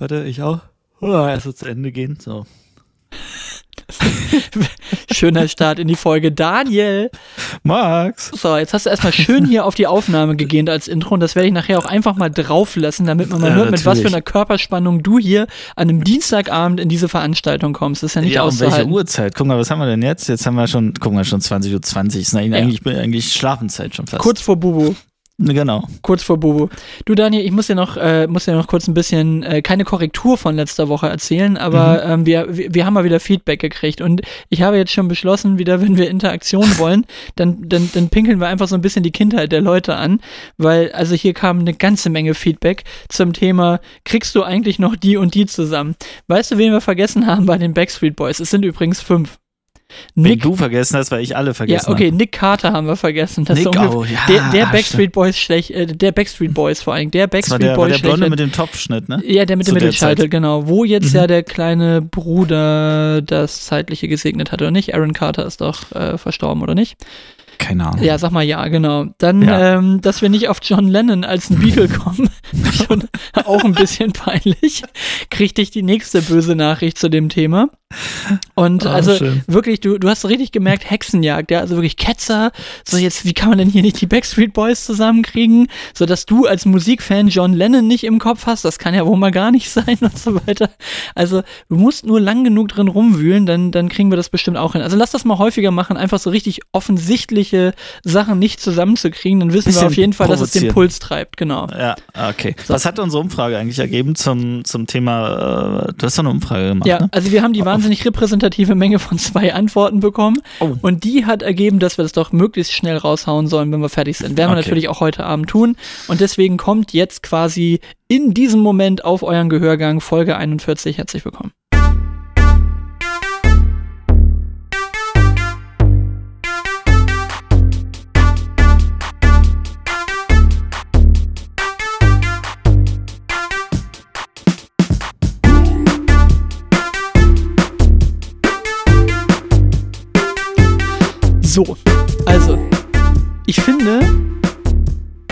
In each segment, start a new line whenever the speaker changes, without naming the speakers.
Warte, ich auch. Oh, erst zu Ende gehen. So.
Schöner Start in die Folge. Daniel.
Max.
So, jetzt hast du erstmal schön hier auf die Aufnahme gegeben als Intro und das werde ich nachher auch einfach mal drauf lassen, damit man mal
Ja,
hört, mit was für
natürlich.
einer Körperspannung du hier an einem Dienstagabend in diese Veranstaltung kommst. Das ist ja nicht
ja, um welche. Uhrzeit? Guck mal, was haben wir denn jetzt? Jetzt haben wir schon, guck mal, schon 20.20 Uhr. Ist eigentlich, eigentlich Schlafenszeit schon fast.
Kurz vor Bubu.
Genau.
Kurz vor Bubu. Du, Daniel, ich muss dir noch, äh, muss dir noch kurz ein bisschen, äh, keine Korrektur von letzter Woche erzählen, aber
Mhm.
ähm, wir, wir wir haben mal wieder Feedback gekriegt und ich habe jetzt schon beschlossen, wieder, wenn wir Interaktion wollen, dann, dann, dann pinkeln wir einfach so ein bisschen die Kindheit der Leute an, weil, also hier kam eine ganze Menge Feedback zum Thema, kriegst du eigentlich noch die und die zusammen? Weißt du, wen wir vergessen haben bei den Backstreet Boys? Es sind übrigens fünf.
Wenn
Nick,
du vergessen hast, weil ich alle
ja,
vergessen
okay, Nick Carter haben wir vergessen. Das
Nick, oh, ja,
der, der
ah,
Backstreet Boys schlecht, äh, der Backstreet Boys vor allem, der Backstreet
der,
Boys
der Blonde
schlecht.
mit dem Topfschnitt, ne?
Ja, der mit
zu
dem
der
Mittelscheitel, genau. Wo jetzt
Mhm.
ja der kleine Bruder das Zeitliche gesegnet hat, oder nicht? Aaron Carter ist doch äh, verstorben, oder nicht?
Keine Ahnung.
Ja, sag mal ja, genau. Dann,
Ja.
Ähm, dass wir nicht auf John Lennon als ein Beatle kommen, schon auch ein bisschen peinlich, kriegte ich die nächste böse Nachricht zu dem Thema. Und
Ah,
also
schön.
wirklich, du, du hast richtig gemerkt, Hexenjagd, ja, also wirklich Ketzer, so jetzt, wie kann man denn hier nicht die Backstreet Boys zusammenkriegen, so dass du als Musikfan John Lennon nicht im Kopf hast, das kann ja wohl mal gar nicht sein und so weiter. Also du musst nur lang genug drin rumwühlen, dann, dann kriegen wir das bestimmt auch hin. Also lass das mal häufiger machen, einfach so richtig offensichtliche Sachen nicht zusammenzukriegen, dann wissen wir auf jeden Fall, dass es den. Puls treibt, genau.
Ja, okay. Was hat unsere Umfrage eigentlich ergeben zum, zum Thema? Äh, du hast doch eine Umfrage gemacht,
Ja,
ne?
also wir haben die wahnsinnig repräsentative Menge von zwei Antworten bekommen.
Oh.
Und die hat ergeben, dass wir das doch möglichst schnell raushauen sollen, wenn wir fertig sind. Werden wir
Okay.
natürlich auch heute Abend tun. Und deswegen kommt jetzt quasi in diesem Moment auf euren Gehörgang Folge 41. Herzlich willkommen. So, also, ich finde,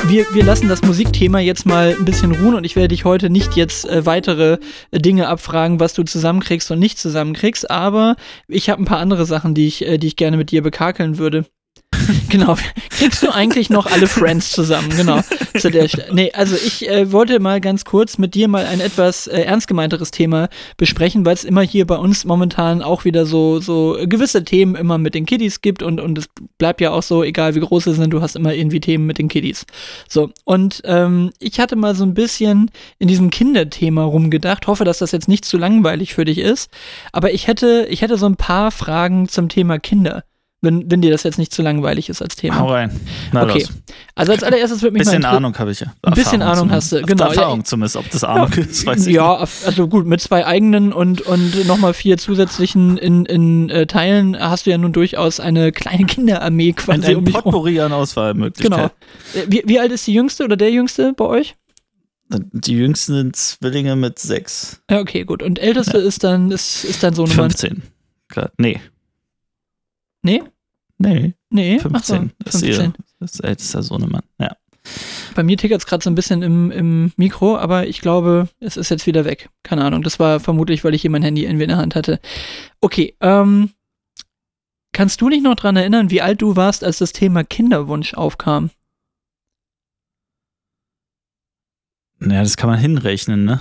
wir, wir lassen das Musikthema jetzt mal ein bisschen ruhen und ich werde dich heute nicht jetzt äh, weitere äh, Dinge abfragen, was du zusammenkriegst und nicht zusammenkriegst, aber ich habe ein paar andere Sachen, die ich, äh, die ich gerne mit dir bekakeln würde. genau. Kriegst du eigentlich noch alle Friends zusammen? Genau. Zu der St nee, also ich äh, wollte mal ganz kurz mit dir mal ein etwas äh, ernst gemeinteres Thema besprechen, weil es immer hier bei uns momentan auch wieder so, so gewisse Themen immer mit den Kiddies gibt und, und es bleibt ja auch so, egal wie groß sie sind, du hast immer irgendwie Themen mit den Kiddies. So, und ähm, ich hatte mal so ein bisschen in diesem Kinderthema rumgedacht, hoffe, dass das jetzt nicht zu langweilig für dich ist, aber ich hätte, ich hätte so ein paar Fragen zum Thema Kinder. Wenn, wenn dir das jetzt nicht zu langweilig ist als Thema.
Hau rein. Na
Okay.
los.
Also als allererstes würde mich
Bisschen
mal inter-
Ahnung habe ich ja.
Ein bisschen Ahnung hast du, genau.
Erfahrung
Ja,
zumindest, ob das Ahnung ist, weiß ich
ja, also gut, mit zwei eigenen und, und nochmal vier zusätzlichen in, in äh, Teilen hast du ja nun durchaus eine kleine Kinderarmee
nicht.
quasi
Ein,
um
ein
rum.
Potpourri an
Genau.
Auswahlmöglichkeiten.
Äh, Wie, wie alt ist die Jüngste oder der Jüngste bei euch?
Die jüngsten sind Zwillinge mit sechs.
Ja, okay, gut. Und älteste ist dann, ist, ist dann so eine
15. Klar. Nee.
Nee?
Nee.
Nee?
15.
Ach so,
Das ist
15.
ihr das ist ältester Sohnemann. Ja.
Bei mir tickert es gerade so ein bisschen im, im Mikro, aber ich glaube, es ist jetzt wieder weg. Keine Ahnung. Das war vermutlich, weil ich hier mein Handy irgendwie in der Hand hatte. Okay, ähm. Kannst du dich noch dran erinnern, wie alt du warst, als das Thema Kinderwunsch aufkam?
Naja, das kann man hinrechnen, ne?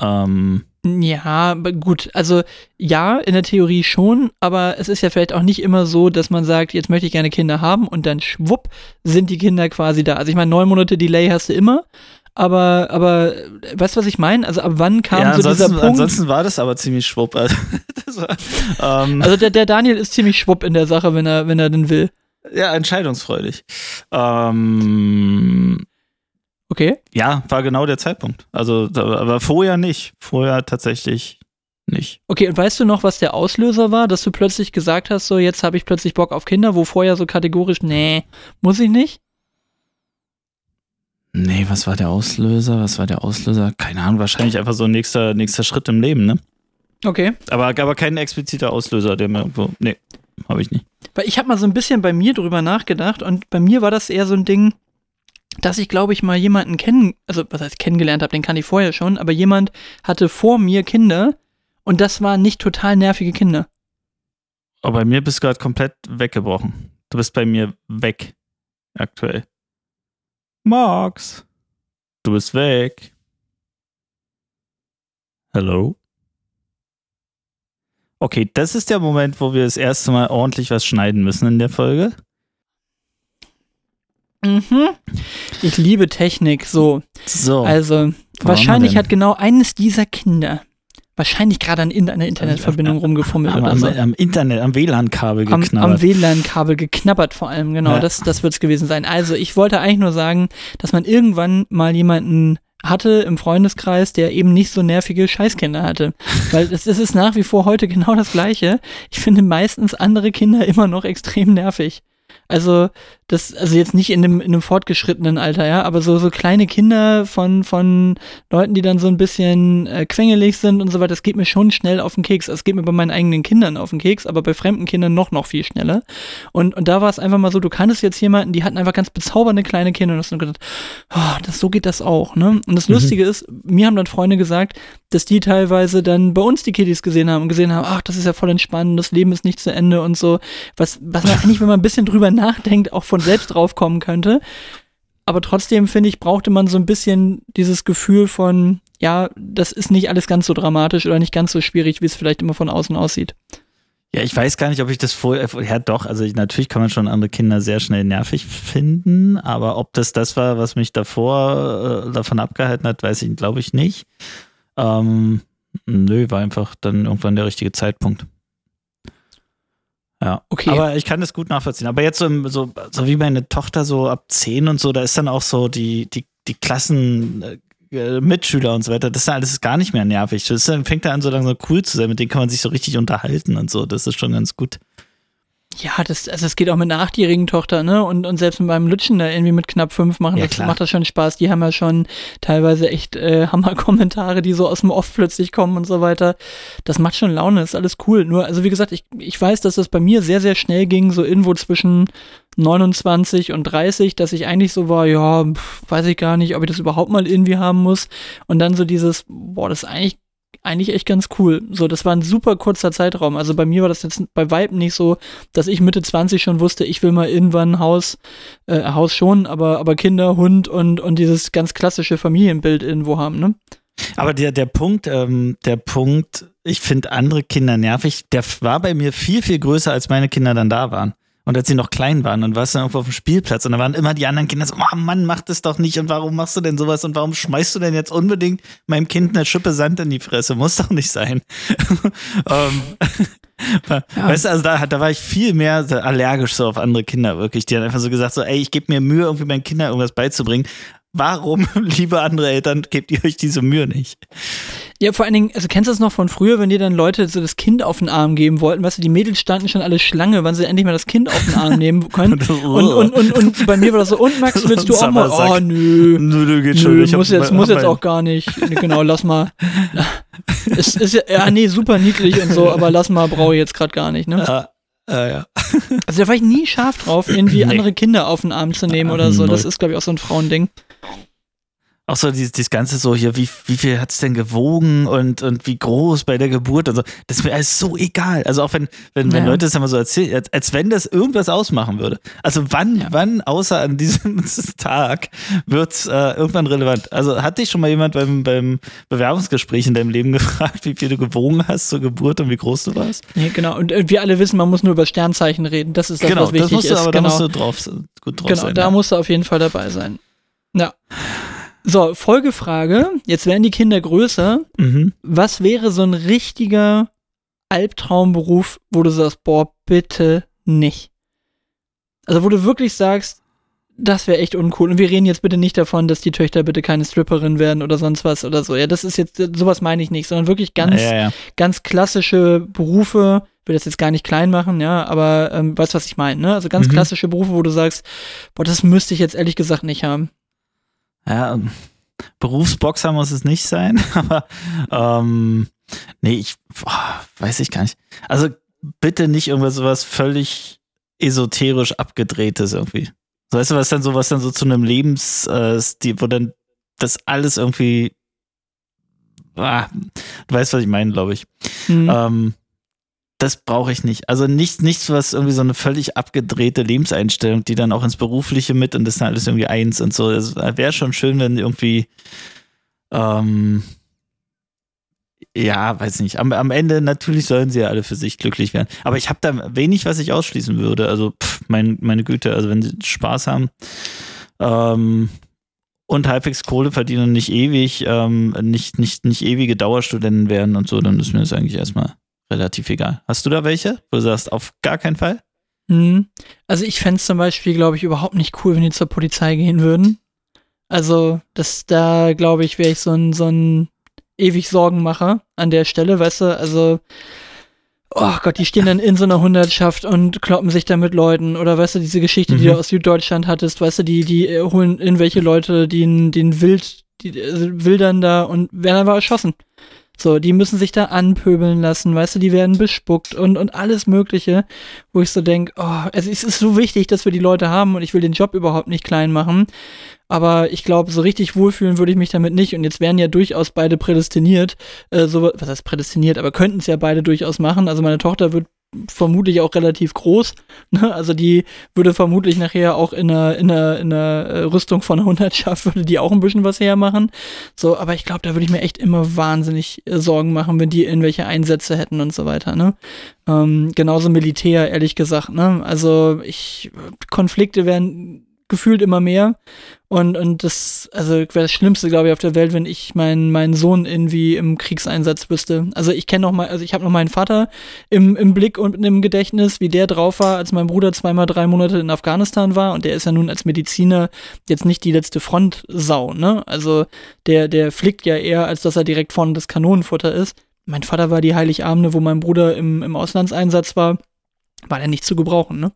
Ähm,
Ja, gut. Also ja, in der Theorie schon, aber es ist ja vielleicht auch nicht immer so, dass man sagt, jetzt möchte ich gerne Kinder haben und dann schwupp sind die Kinder quasi da. Also ich meine, neun Monate Delay hast du immer, aber, aber äh, weißt du, was ich meine? Also ab wann kam
ja,
so dieser
ansonsten,
Punkt?
ansonsten war das aber ziemlich schwupp. Also, war, ähm,
Also der, der Daniel ist ziemlich schwupp in der Sache, wenn er, wenn er denn will.
ja, entscheidungsfreudig. Ähm,
Okay.
ja, war genau der Zeitpunkt. Also, aber vorher nicht. Vorher tatsächlich nicht.
Okay, und weißt du noch, was der Auslöser war, dass du plötzlich gesagt hast, so jetzt habe ich plötzlich Bock auf Kinder, wo vorher so kategorisch, nee, muss ich nicht?
Nee, was war der Auslöser? Was war der Auslöser? Keine Ahnung, wahrscheinlich einfach so ein nächster, nächster Schritt im Leben, ne?
Okay.
Aber, aber kein expliziter Auslöser, der mir irgendwo. Nee, habe ich nicht.
Weil ich habe mal so ein bisschen bei mir drüber nachgedacht und bei mir war das eher so ein Ding, dass ich, glaube ich, mal jemanden kennen, also was heißt kennengelernt habe, den kann ich vorher schon, aber jemand hatte vor mir Kinder und das waren nicht total nervige Kinder.
Aber bei mir bist du gerade komplett weggebrochen. Du bist bei mir weg. Aktuell. Max, du bist weg. Hello? Okay, das ist der Moment, wo wir das erste Mal ordentlich was schneiden müssen in der Folge.
Mhm. Ich liebe Technik, so.
So.
Also, wahrscheinlich hat genau eines dieser Kinder wahrscheinlich gerade an in einer Internetverbindung rumgefummelt
am,
oder
am,
so.
am Internet, am WLAN-Kabel
Am,
geknabbert.
am WLAN-Kabel geknabbert vor allem, genau.
Ja.
Das, das wird es gewesen sein. Also, ich wollte eigentlich nur sagen, dass man irgendwann mal jemanden hatte im Freundeskreis, der eben nicht so nervige Scheißkinder hatte. Weil es, es ist nach wie vor heute genau das Gleiche. Ich finde meistens andere Kinder immer noch extrem nervig. Also, das, also jetzt nicht in einem, in einem fortgeschrittenen Alter, ja, aber so, so kleine Kinder von, von Leuten, die dann so ein bisschen äh, quengelig sind und so weiter, das geht mir schon schnell auf den Keks. Es geht mir bei meinen eigenen Kindern auf den Keks, aber bei fremden Kindern noch, noch viel schneller. Und, und da war es einfach mal so, du kanntest jetzt jemanden, die hatten einfach ganz bezaubernde kleine Kinder und hast du gedacht, oh, das, so geht das auch, ne? Und das
Mhm.
Lustige ist, mir haben dann Freunde gesagt, dass die teilweise dann bei uns die Kiddies gesehen haben und gesehen haben, ach, das ist ja voll entspannend, das Leben ist nicht zu Ende und so. Was, was man eigentlich, wenn man ein bisschen drüber nachdenkt, auch von selbst drauf kommen könnte. Aber trotzdem, finde ich, brauchte man so ein bisschen dieses Gefühl von, ja, das ist nicht alles ganz so dramatisch oder nicht ganz so schwierig, wie es vielleicht immer von außen aussieht.
Ja, ich weiß gar nicht, ob ich das vorher, ja doch, also ich, natürlich kann man schon andere Kinder sehr schnell nervig finden, aber ob das das war, was mich davor äh, davon abgehalten hat, weiß ich, glaube ich nicht. Ähm, nö, war einfach dann irgendwann der richtige Zeitpunkt. Ja,
Okay.
aber ich kann das gut nachvollziehen. Aber jetzt so, im- so, so wie meine Tochter so ab 10 und so, da ist dann auch so die, die, die Klassen, äh, Mitschüler und so weiter, das ist alles gar nicht mehr nervig. Das ist, dann fängt er an, so langsam cool zu sein, mit denen kann man sich so richtig unterhalten und so. Das ist schon ganz gut.
Ja, das, also es geht auch mit einer achtjährigen Tochter, ne? Und, und selbst mit meinem Lütschen da irgendwie mit knapp fünf machen,
Ja,
das
klar.
macht das schon Spaß. Die haben ja schon teilweise echt äh, Hammer-Kommentare, die so aus dem Off plötzlich kommen und so weiter. Das macht schon Laune, ist alles cool. Nur, also wie gesagt, ich, ich weiß, dass das bei mir sehr, sehr schnell ging, so irgendwo zwischen 29 und 30, dass ich eigentlich so war, ja, pf, weiß ich gar nicht, ob ich das überhaupt mal irgendwie haben muss. Und dann so dieses, boah, das ist eigentlich eigentlich echt ganz cool. So, das war ein super kurzer Zeitraum. Also bei mir war das jetzt bei Weitem nicht so, dass ich Mitte 20 schon wusste, ich will mal irgendwann ein Haus, äh, Haus schon, aber, aber Kinder, Hund und, und dieses ganz klassische Familienbild irgendwo haben, ne?
Aber der, der Punkt, ähm, der Punkt, ich finde andere Kinder nervig, der war bei mir viel, viel größer, als meine Kinder dann da waren. Und als sie noch klein waren und warst dann irgendwo auf dem Spielplatz und da waren immer die anderen Kinder so, oh Mann, mach das doch nicht und warum machst du denn sowas und warum schmeißt du denn jetzt unbedingt meinem Kind eine Schippe Sand in die Fresse? Muss doch nicht sein. ähm, Weißt du, also da, da war ich viel mehr allergisch so auf andere Kinder, wirklich. Die haben einfach so gesagt, so, ey, ich gebe mir Mühe, irgendwie meinen Kindern irgendwas beizubringen. Warum, liebe andere Eltern, gebt ihr euch diese Mühe nicht?
Ja, vor allen Dingen, also kennst du das noch von früher, wenn dir dann Leute so das Kind auf den Arm geben wollten, weißt du, die Mädels standen schon alle Schlange, wann sie endlich mal das Kind auf den Arm nehmen können. und, und, und, und bei mir war das so, und Max, willst du auch mal? Oh, nö.
Nö, nö, geht schon.
Nö,
Ich
muss jetzt, muss jetzt auch gar nicht. Genau, lass mal. Es ist ja, ja, nee, super niedlich und so, aber lass mal, brauche ich jetzt gerade gar nicht, ne?
Ja, ja, ja.
Also da war ich nie scharf drauf, irgendwie
Nee.
andere Kinder auf den Arm zu nehmen oder so. Das ist, glaube ich, auch so ein Frauending.
Auch so dieses, dieses Ganze so hier, wie, wie viel hat es denn gewogen und, und wie groß bei der Geburt und so. Das ist mir alles so egal. Also auch wenn, wenn, wenn
Ja.
Leute das immer so erzählen, als, als wenn das irgendwas ausmachen würde. Also wann,
Ja.
wann, außer an diesem Tag, wird es äh, irgendwann relevant. Also hat dich schon mal jemand beim, beim Bewerbungsgespräch in deinem Leben gefragt, wie viel du gewogen hast zur Geburt und wie groß du warst?
Nee, genau. Und äh, wir alle wissen, man muss nur über Sternzeichen reden. Das ist das,
genau,
was wichtig
das musst du,
ist.
aber
genau.
da musst du drauf, gut drauf
genau,
sein.
da
ja.
musst du auf jeden Fall dabei sein. Ja. So, Folgefrage. Jetzt werden die Kinder größer.
mhm.
Was wäre so ein richtiger Albtraumberuf, wo du sagst, boah, bitte nicht? Also, wo du wirklich sagst, das wäre echt uncool. Und wir reden jetzt bitte nicht davon, dass die Töchter bitte keine Stripperin werden oder sonst was oder so. Ja, das ist jetzt, sowas meine ich nicht, sondern wirklich ganz,
ja, ja.
ganz klassische Berufe, will das jetzt gar nicht klein machen, ja, aber ähm, weißt was ich meine, ne? Also ganz
Mhm.
klassische Berufe, wo du sagst, boah, das müsste ich jetzt ehrlich gesagt nicht haben.
Ja, ähm, Berufsboxer muss es nicht sein, aber ähm, nee, ich boah, weiß ich gar nicht. Also bitte nicht irgendwas sowas völlig esoterisch abgedrehtes irgendwie. So, weißt du, was dann so, was dann so zu einem Lebensstil, äh, wo dann das alles irgendwie, ah, du weißt, was ich meine, glaube ich. Mhm. Ähm, das brauche ich nicht. Also nichts, nichts, was irgendwie so eine völlig abgedrehte Lebenseinstellung, die dann auch ins Berufliche mit und das ist dann alles irgendwie eins und so. Es wäre schon schön, wenn irgendwie, ähm, ja, weiß nicht. Am, am Ende natürlich sollen sie ja alle für sich glücklich werden. Aber ich habe da wenig, was ich ausschließen würde. Also pff, mein, meine Güte, also wenn sie Spaß haben ähm, und halbwegs Kohle verdienen und nicht ewig, ähm, nicht, nicht, nicht ewige Dauerstudenten werden und so, dann ist mir das eigentlich erstmal relativ egal. Hast du da welche, wo du sagst, auf gar keinen Fall?
Hm. Also ich fände es zum Beispiel, glaube ich, überhaupt nicht cool, wenn die zur Polizei gehen würden. Also, das da, glaube ich, wäre ich so ein, so ein ewig Sorgenmacher an der Stelle, weißt du, also oh Gott, die stehen dann in so einer Hundertschaft und kloppen sich da mit Leuten. Oder weißt du, diese Geschichte, mhm. die du aus Süddeutschland hattest, weißt du, die, die holen irgendwelche Leute, die den Wild, die also wildern da und werden einfach erschossen. So, die müssen sich da anpöbeln lassen, weißt du, die werden bespuckt und, und alles Mögliche, wo ich so denke, oh, es ist so wichtig, dass wir die Leute haben und ich will den Job überhaupt nicht klein machen. Aber ich glaube, so richtig wohlfühlen würde ich mich damit nicht. Und jetzt wären ja durchaus beide prädestiniert. Äh, so, was heißt prädestiniert, aber könnten es ja beide durchaus machen. Also meine Tochter wird vermutlich auch relativ groß. Ne? Also die würde vermutlich nachher auch in einer, in einer, in einer äh, Rüstung von einer Hundertschaft würde die auch ein bisschen was hermachen. So, aber ich glaube, da würde ich mir echt immer wahnsinnig äh, Sorgen machen, wenn die irgendwelche Einsätze hätten und so weiter. Ne? Ähm, genauso Militär, ehrlich gesagt. Ne? Also ich Konflikte werden gefühlt immer mehr. Und, und das, also wäre das Schlimmste, glaube ich, auf der Welt, wenn ich meinen meinen Sohn irgendwie im Kriegseinsatz wüsste. Also ich kenne noch mal, also ich habe noch meinen Vater im, im Blick und im Gedächtnis, wie der drauf war, als mein Bruder zweimal drei Monate in Afghanistan war. Und der ist ja nun als Mediziner jetzt nicht die letzte Frontsau, ne? Also der, der flickt ja eher, als dass er direkt vorne das Kanonenfutter ist. Mein Vater war die Heiligabende, wo mein Bruder im, im Auslandseinsatz war, war der nicht zu gebrauchen, ne?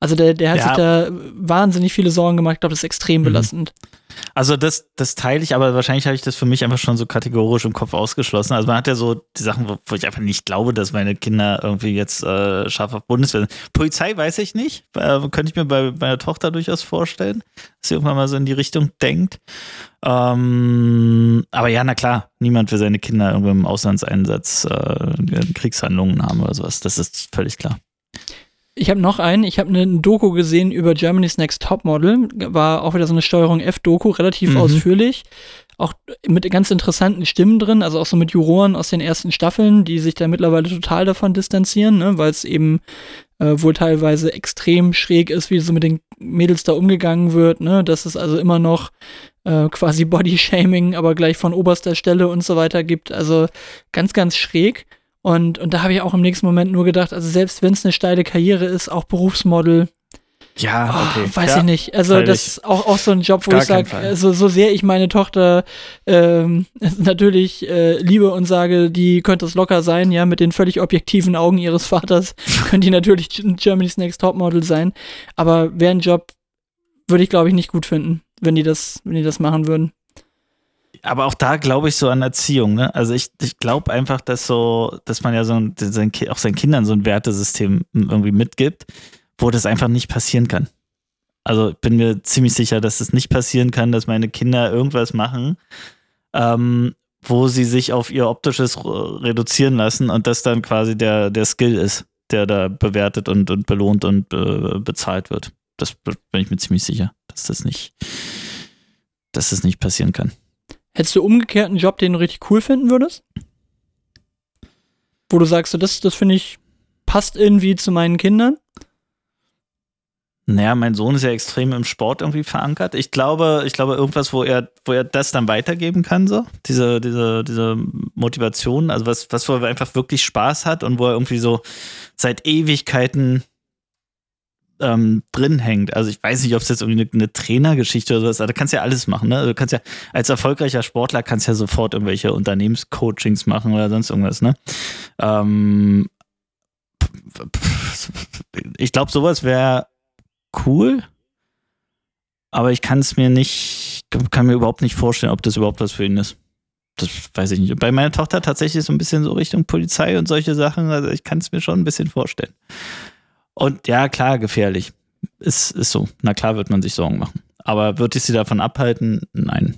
Also der, der hat ja. sich da wahnsinnig viele Sorgen gemacht. Ich glaube, das ist extrem mhm. belastend.
Also das, das teile ich, aber wahrscheinlich habe ich das für mich einfach schon so kategorisch im Kopf ausgeschlossen. Also man hat ja so die Sachen, wo, wo ich einfach nicht glaube, dass meine Kinder irgendwie jetzt äh, scharf auf Bundeswehr sind. Polizei weiß ich nicht. Äh, könnte ich mir bei meiner Tochter durchaus vorstellen, dass sie irgendwann mal so in die Richtung denkt. Ähm, aber ja, na klar, niemand für seine Kinder irgendwie im Auslandseinsatz äh, Kriegshandlungen haben oder sowas. Das ist völlig klar.
Ich habe noch einen. Ich habe eine Doku gesehen über Germany's Next Topmodel. War auch wieder so eine Steuerung F-Doku, relativ mhm. ausführlich. Auch mit ganz interessanten Stimmen drin, also auch so mit Juroren aus den ersten Staffeln, die sich da mittlerweile total davon distanzieren, ne, weil es eben äh, wohl teilweise extrem schräg ist, wie so mit den Mädels da umgegangen wird, ne, dass es also immer noch äh, quasi Body-Shaming, aber gleich von oberster Stelle und so weiter gibt. Also ganz, ganz schräg. Und, und da habe ich auch im nächsten Moment nur gedacht, also selbst wenn es eine steile Karriere ist, auch Berufsmodel.
Ja, oh, okay.
Oh, weiß
ja,
ich nicht. Also das ist auch, auch so ein Job, wo ich sage, also, so sehr ich meine Tochter ähm, natürlich äh, liebe und sage, die könnte es locker sein, ja, mit den völlig objektiven Augen ihres Vaters, könnte die natürlich Germany's Next Topmodel sein. Aber wäre ein Job, würde ich, glaube ich, nicht gut finden, wenn die das, wenn die das machen würden
aber auch da glaube ich so an Erziehung. Ne? Also ich, ich glaube einfach, dass so, dass man ja so ein, sein, auch seinen Kindern so ein Wertesystem irgendwie mitgibt, wo das einfach nicht passieren kann. Also ich bin mir ziemlich sicher, dass es nicht passieren kann, dass meine Kinder irgendwas machen, ähm, wo sie sich auf ihr optisches reduzieren lassen und das dann quasi der, der Skill ist, der da bewertet und, und belohnt und äh, bezahlt wird. Das bin ich mir ziemlich sicher, dass das nicht, dass das nicht passieren kann.
Hättest du umgekehrt einen Job, den du richtig cool finden würdest? Wo du sagst, das, das finde ich, passt irgendwie zu meinen Kindern?
Naja, mein Sohn ist ja extrem im Sport irgendwie verankert. Ich glaube, ich glaube, irgendwas, wo er, wo er das dann weitergeben kann, so. Diese, diese, diese Motivation, also was, was, wo er einfach wirklich Spaß hat und wo er irgendwie so seit Ewigkeiten ähm, drin hängt. Also ich weiß nicht, ob es jetzt irgendwie eine, eine Trainergeschichte oder sowas ist, aber du kannst ja alles machen. Ne? Also du kannst ja als erfolgreicher Sportler kannst ja sofort irgendwelche Unternehmenscoachings machen oder sonst irgendwas. Ne? Ähm, ich glaube, sowas wäre cool, aber ich kann es mir nicht, kann mir überhaupt nicht vorstellen, ob das überhaupt was für ihn ist. Das weiß ich nicht. Bei meiner Tochter tatsächlich so ein bisschen so Richtung Polizei und solche Sachen. Also ich kann es mir schon ein bisschen vorstellen. Und ja, klar, gefährlich. ist, ist so. Na klar wird man sich Sorgen machen. Aber würde ich sie davon abhalten? Nein.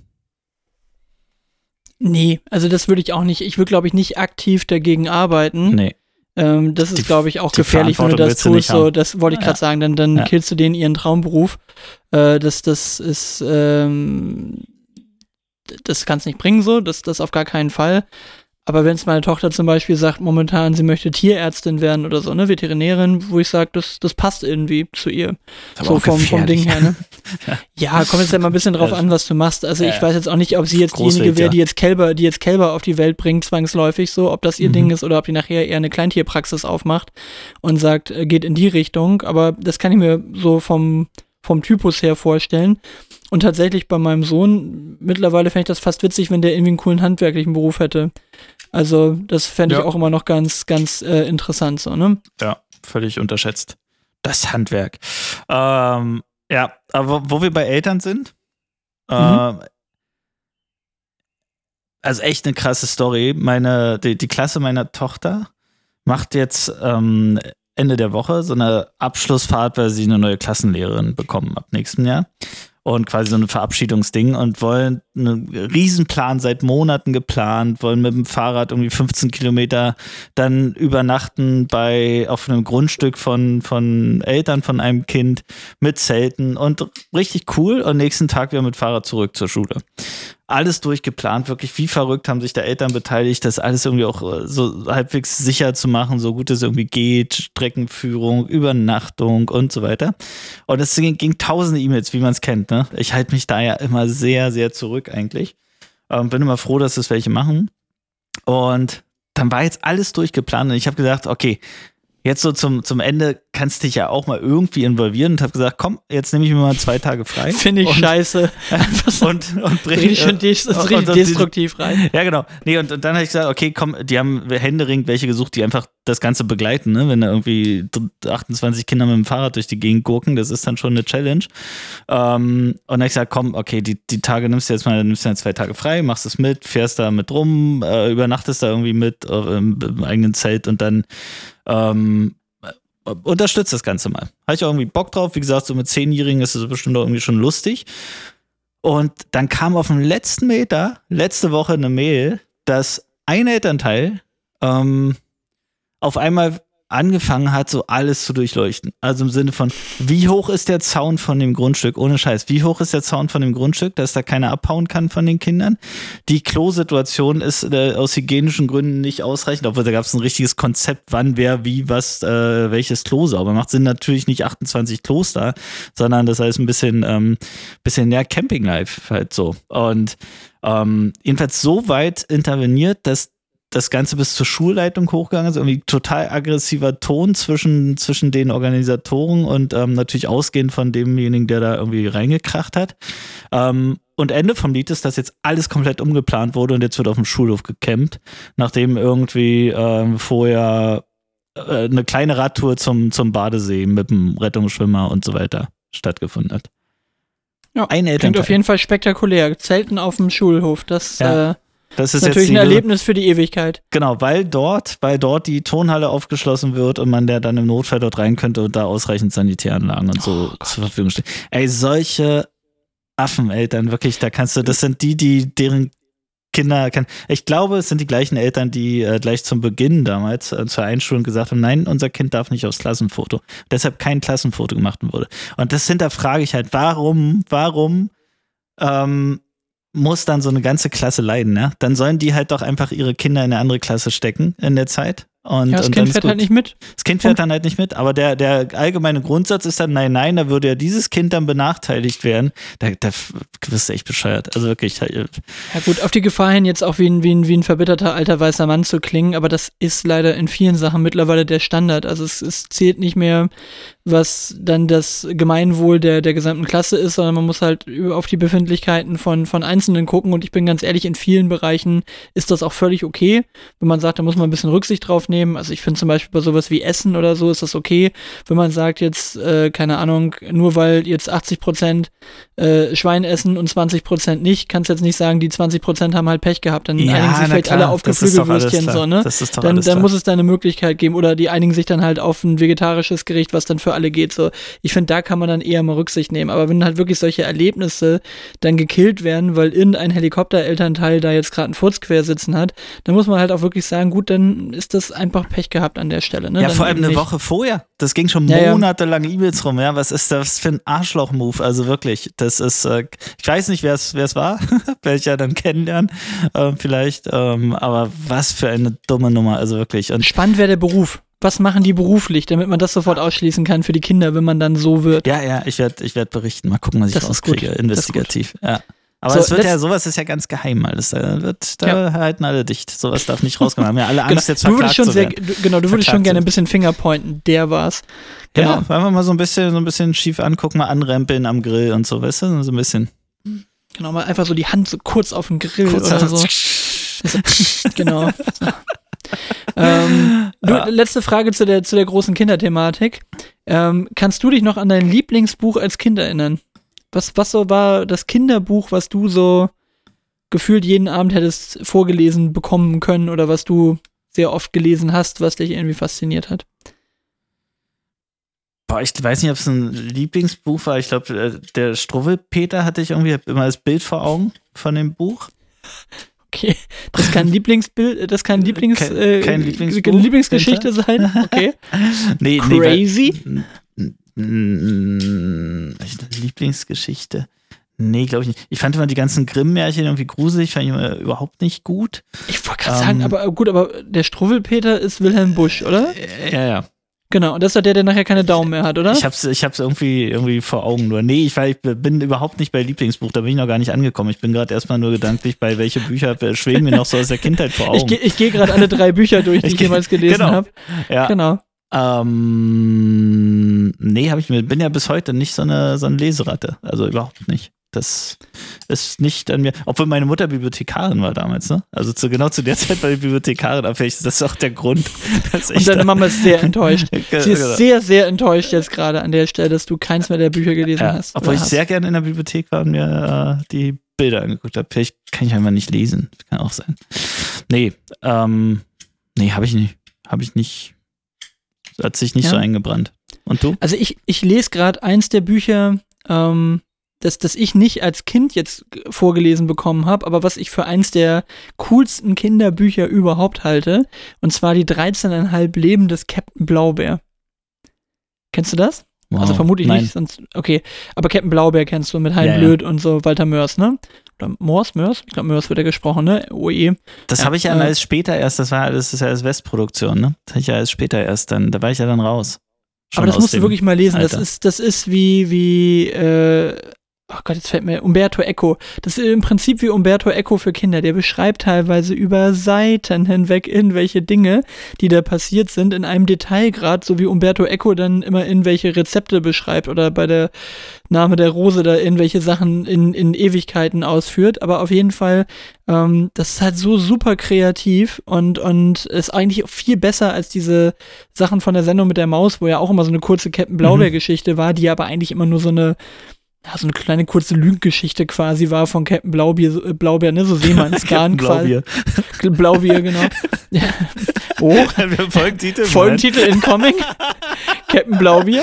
Nee, also das würde ich auch nicht. Ich würde, glaube ich, nicht aktiv dagegen arbeiten.
Nee.
Ähm, das ist, glaube ich, auch gefährlich, wenn du das tust. So, das wollte ich gerade
Ja.
sagen. Dann, dann
Ja.
killst du denen ihren Traumberuf. Äh, das, das ist, ähm, das kannst nicht bringen so. Das, das auf gar keinen Fall. Aber wenn es meine Tochter zum Beispiel sagt, momentan sie möchte Tierärztin werden oder so, ne, Veterinärin, wo ich sage, das, das passt irgendwie zu ihr. So vom, vom. Ding her, ne? ja, kommt jetzt ja mal ein bisschen drauf an, was du machst. Also ich
Ja.
weiß jetzt auch nicht, ob sie jetzt diejenige wäre,
ja.
die jetzt Kälber, die jetzt Kälber auf die Welt bringt, zwangsläufig so, ob das ihr
Mhm.
Ding ist oder ob die nachher eher eine Kleintierpraxis aufmacht und sagt, äh, geht in die Richtung. Aber das kann ich mir so vom, vom Typus her vorstellen. Und tatsächlich bei meinem Sohn, mittlerweile fände ich das fast witzig, wenn der irgendwie einen coolen handwerklichen Beruf hätte. Also, das fände ich
Ja.
auch immer noch ganz, ganz äh, interessant, so, ne?
Ja, völlig unterschätzt. Das Handwerk. Ähm, ja, aber wo wir bei Eltern sind,
Mhm.
ähm, also echt eine krasse Story. Meine, die, die Klasse meiner Tochter macht jetzt ähm, Ende der Woche so eine Abschlussfahrt, weil sie eine neue Klassenlehrerin bekommen ab nächstem Jahr. Und quasi so ein Verabschiedungsding und wollen einen Riesenplan seit Monaten geplant, wollen mit dem Fahrrad irgendwie 15 Kilometer dann übernachten bei auf einem Grundstück von, von Eltern von einem Kind mit Zelten und richtig cool. Und nächsten Tag wieder mit Fahrrad zurück zur Schule. Alles durchgeplant, wirklich wie verrückt haben sich da Eltern beteiligt, das alles irgendwie auch äh, so halbwegs sicher zu machen, so gut es irgendwie geht, Streckenführung, Übernachtung und so weiter. Und es ging, ging tausende E-Mails, wie man es kennt. Ne? Ich halte mich da ja immer sehr, sehr zurück eigentlich. Ähm, bin immer froh, dass es welche machen. Und dann war jetzt alles durchgeplant und ich habe gesagt, okay, jetzt so zum, zum Ende kannst du dich ja auch mal irgendwie involvieren und habe gesagt, komm, jetzt nehme ich mir mal zwei Tage frei.
Finde ich
und,
scheiße. So
Und, und bring,
richtig schön des das
und-
richtig
und
destruktiv rein.
ja, genau. Nee, und, und dann habe ich gesagt, okay, komm, die haben händeringend welche gesucht, die einfach das Ganze begleiten, ne? Wenn da irgendwie 28 Kinder mit dem Fahrrad durch die Gegend gurken, das ist dann schon eine Challenge. Ähm, und dann ich gesagt, komm, okay, die, die Tage nimmst du jetzt mal, nimmst du jetzt zwei Tage frei, machst es mit, fährst da mit rum, äh, übernachtest da irgendwie mit äh, im, im eigenen Zelt und dann ähm, äh, unterstützt das Ganze mal. Habe ich auch irgendwie Bock drauf. Wie gesagt, so mit Zehnjährigen ist es bestimmt auch irgendwie schon lustig. Und dann kam auf dem letzten Meter, letzte Woche eine Mail, dass ein Elternteil ähm, auf einmal angefangen hat, so alles zu durchleuchten. Also im Sinne von, wie hoch ist der Zaun von dem Grundstück? Ohne Scheiß. Wie hoch ist der Zaun von dem Grundstück, dass da keiner abhauen kann von den Kindern? Die Klosituation ist äh, aus hygienischen Gründen nicht ausreichend, obwohl da gab es ein richtiges Konzept, wann wer wie was äh, welches Klo sauber macht. Sind natürlich nicht 28 Klos da, sondern das heißt ein bisschen ähm, bisschen mehr Campinglife halt so. Und ähm, jedenfalls so weit interveniert, dass das Ganze bis zur Schulleitung hochgegangen ist, irgendwie total aggressiver Ton zwischen, zwischen den Organisatoren und ähm, natürlich ausgehend von demjenigen, der da irgendwie reingekracht hat. Ähm, und Ende vom Lied ist, dass jetzt alles komplett umgeplant wurde und jetzt wird auf dem Schulhof gecampt, nachdem irgendwie ähm, vorher äh, eine kleine Radtour zum, zum Badesee mit dem Rettungsschwimmer und so weiter stattgefunden hat.
Ja,
Ein
Klingt auf jeden Fall spektakulär. Zelten auf dem Schulhof, das
Ja,
äh,
Das
ist natürlich
jetzt
ein Erlebnis für die Ewigkeit.
Genau, weil dort, weil dort die Tonhalle aufgeschlossen wird und man der dann im Notfall dort rein könnte und da ausreichend Sanitäranlagen und so zur Verfügung stehen. Ey, solche Affeneltern, wirklich, da kannst du, das sind die, die deren Kinder kann. Ich glaube, es sind die gleichen Eltern, die äh, gleich zum Beginn damals äh, zur Einschulung gesagt haben, nein, unser Kind darf nicht aufs Klassenfoto. Deshalb kein Klassenfoto gemacht wurde. Und das hinterfrage ich halt, warum, warum ähm, muss dann so eine ganze Klasse leiden, ne? Dann sollen die halt doch einfach ihre Kinder in eine andere Klasse stecken in der Zeit. Und,
Ja, das
und
Kind fährt
gut.
halt nicht mit.
Das Kind fährt dann halt nicht mit, aber der, der allgemeine Grundsatz ist dann, nein, nein, da würde ja dieses Kind dann benachteiligt werden. Da, da wirst du echt bescheuert. Also wirklich. äh,
Ja gut, auf die Gefahr hin, jetzt auch wie ein, wie, ein, wie ein verbitterter alter weißer Mann zu klingen, aber das ist leider in vielen Sachen mittlerweile der Standard. Also es, es zählt nicht mehr, was dann das Gemeinwohl der, der gesamten Klasse ist, sondern man muss halt auf die Befindlichkeiten von, von Einzelnen gucken. Und ich bin ganz ehrlich, in vielen Bereichen ist das auch völlig okay, wenn man sagt, da muss man ein bisschen Rücksicht drauf nehmen. Also ich finde zum Beispiel bei sowas wie Essen oder so ist das okay, wenn man sagt jetzt, äh, keine Ahnung, nur weil jetzt 80 Prozent äh, Schwein essen und 20 Prozent nicht, kannst jetzt nicht sagen, die 20 Prozent haben halt Pech gehabt, dann einigen sich vielleicht
klar,
alle auf Geflügelwürstchen so, ne? Dann, dann muss es da eine Möglichkeit geben. Oder die einigen sich dann halt auf ein vegetarisches Gericht, was dann für alle alle geht. So, ich finde, da kann man dann eher mal Rücksicht nehmen. Aber wenn halt wirklich solche Erlebnisse dann gekillt werden, weil irgendein Helikopterelternteil da jetzt gerade einen Furz quer sitzen hat, dann muss man halt auch wirklich sagen, gut, dann ist das einfach Pech gehabt an der Stelle. Ne?
Ja,
dann
vor allem eine
nicht.
Woche vorher. Das ging schon
Ja, ja.
monatelang E-Mails rum. Ja, was ist das für ein Arschloch-Move? Also wirklich, das ist, äh, ich weiß nicht, wer es war, werde ich ja dann kennenlernen, äh, vielleicht. Ähm, aber was für eine dumme Nummer, also wirklich. Und
Spannend wäre der Beruf. Was machen die beruflich, damit man das sofort ausschließen kann für die Kinder, wenn man dann so wird?
ja, ja, ich werde ich werd berichten. Mal gucken, was ich
Das ist gut.
rauskriege, investigativ. Ja. Aber
So,
es wird ja, sowas ist ja ganz geheim alles. Da wird, da halten alle dicht. Sowas darf nicht rauskommen. Haben ja alle
Genau,
Angst, jetzt
du würdest
verklagt
schon
zu
sehr, du, genau, du würdest schon
Verklagt
gerne ein bisschen Fingerpointen. Der war's. Genau.
Ja, einfach mal so ein bisschen, so ein bisschen schief angucken, mal anrempeln am Grill und so, weißt du? So ein bisschen.
Genau, mal einfach so die Hand so kurz auf den Grill
Kurz
oder so. genau. So. ähm, du,
Ja.
letzte Frage zu der, zu der großen Kinderthematik. Ähm, kannst du dich noch an dein Lieblingsbuch als Kind erinnern? Was, was so war das Kinderbuch, was du so gefühlt jeden Abend hättest vorgelesen bekommen können oder was du sehr oft gelesen hast, was dich irgendwie fasziniert hat?
Boah, ich weiß nicht, ob es ein Lieblingsbuch war. Ich glaube, äh, der Struwwelpeter hatte ich irgendwie immer das Bild vor Augen von dem Buch.
Okay, das kein Lieblingsbild, das kann Lieblings,
Kein-
äh,
kein
Lieblingsgeschichte sein. Okay.
Nee,
Crazy?
Nee, Lieblingsgeschichte. Nee, glaube ich nicht. Ich fand immer die ganzen Grimm-Märchen irgendwie gruselig, fand ich immer überhaupt nicht gut.
Ich wollte gerade
Ähm,
sagen, aber äh, gut, aber der Struwwelpeter ist Wilhelm Busch, oder?
Ja, ja.
Genau, und das ist doch der, der nachher keine Daumen mehr hat, oder?
Ich hab's, ich hab's irgendwie, irgendwie vor Augen nur. Nee, ich, war, ich bin überhaupt nicht bei Lieblingsbuch, da bin ich noch gar nicht angekommen. Ich bin gerade erstmal nur gedanklich bei, welche Bücher schweben mir noch so aus der Kindheit vor
Ich,
Augen.
gehe ich geh gerade alle drei Bücher durch, die
Ich
ich, jemals gelesen
genau.
habe.
ja.
Genau.
Ähm, nee, habe ich mir, bin ja bis heute nicht so eine, so eine Leseratte. Also überhaupt nicht. Das ist nicht an mir. Obwohl meine Mutter Bibliothekarin war damals, ne? Also zu, genau zu der Zeit war die Bibliothekarin, aber vielleicht ist das auch der Grund, dass ich.
Und deine Mama ist sehr enttäuscht. Sie
Genau.
ist sehr, sehr enttäuscht jetzt gerade an der Stelle, dass du keins mehr der Bücher gelesen
ja,
hast.
obwohl ich
hast.
sehr gerne in der Bibliothek war und mir äh, die Bilder angeguckt habe. Vielleicht kann ich einfach nicht lesen. Kann auch sein. Nee, ähm, nee, habe ich nicht. Habe ich nicht. Hat sich nicht
Ja.
so eingebrannt. Und du?
Also ich, ich lese gerade eins der Bücher, ähm, das, das ich nicht als Kind jetzt vorgelesen bekommen habe, aber was ich für eins der coolsten Kinderbücher überhaupt halte. Und zwar die 13,5 Leben des Captain Blaubeer. Kennst du das? Also
Wow.
vermutlich
Nein.
nicht, sonst. Okay. Aber Captain Blaubeer kennst du mit Hein
Ja, ja.
Blöd und so Walter Mörs, ne? Oder Moors, Mörs? Ich glaube, Mörs wird ja gesprochen, ne? OE.
Das
Ja,
habe ich ja
äh,
alles später erst, das war das ist ja alles Westproduktion, ne? Das habe ich ja alles später erst dann, da war ich ja dann raus. Schon
Aber das musst du wirklich mal lesen. Das
Alter.
ist, das ist wie, wie, äh, oh Gott, jetzt fällt mir Umberto Eco. Das ist im Prinzip wie Umberto Eco für Kinder. Der beschreibt teilweise über Seiten hinweg irgendwelche Dinge, die da passiert sind, in einem Detailgrad, so wie Umberto Eco dann immer irgendwelche Rezepte beschreibt oder bei der Name der Rose da irgendwelche Sachen in, in Ewigkeiten ausführt. Aber auf jeden Fall, ähm, das ist halt so super kreativ und, und ist eigentlich viel besser als diese Sachen von der Sendung mit der Maus, wo ja auch immer so eine kurze Captain Blaubeer-Geschichte war, die aber eigentlich immer nur so eine, ja, so eine kleine kurze Lügengeschichte quasi war von Captain Blaubier, so- äh, Blaubeer, ne, so Seemannsgarn quasi.
Blaubier.
Blaubier, genau. Oh,
Folgentitel.
Folgentitel incoming. Captain Blaubier.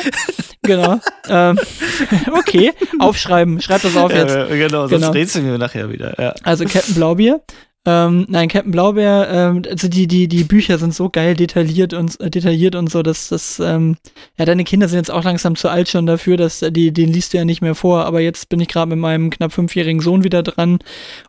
Genau. Ähm, okay, aufschreiben. Schreib das auf jetzt.
Ja, genau, sonst
Genau.
rätseln wir nachher wieder. Ja.
Also Captain Blaubier. Ähm, nein, Captain Blaubeer, ähm, also die, die, die Bücher sind so geil detailliert und äh, detailliert und so, dass das, ähm, ja, deine Kinder sind jetzt auch langsam zu alt schon dafür, dass äh, die, den liest du ja nicht mehr vor, aber jetzt bin ich gerade mit meinem knapp fünfjährigen Sohn wieder dran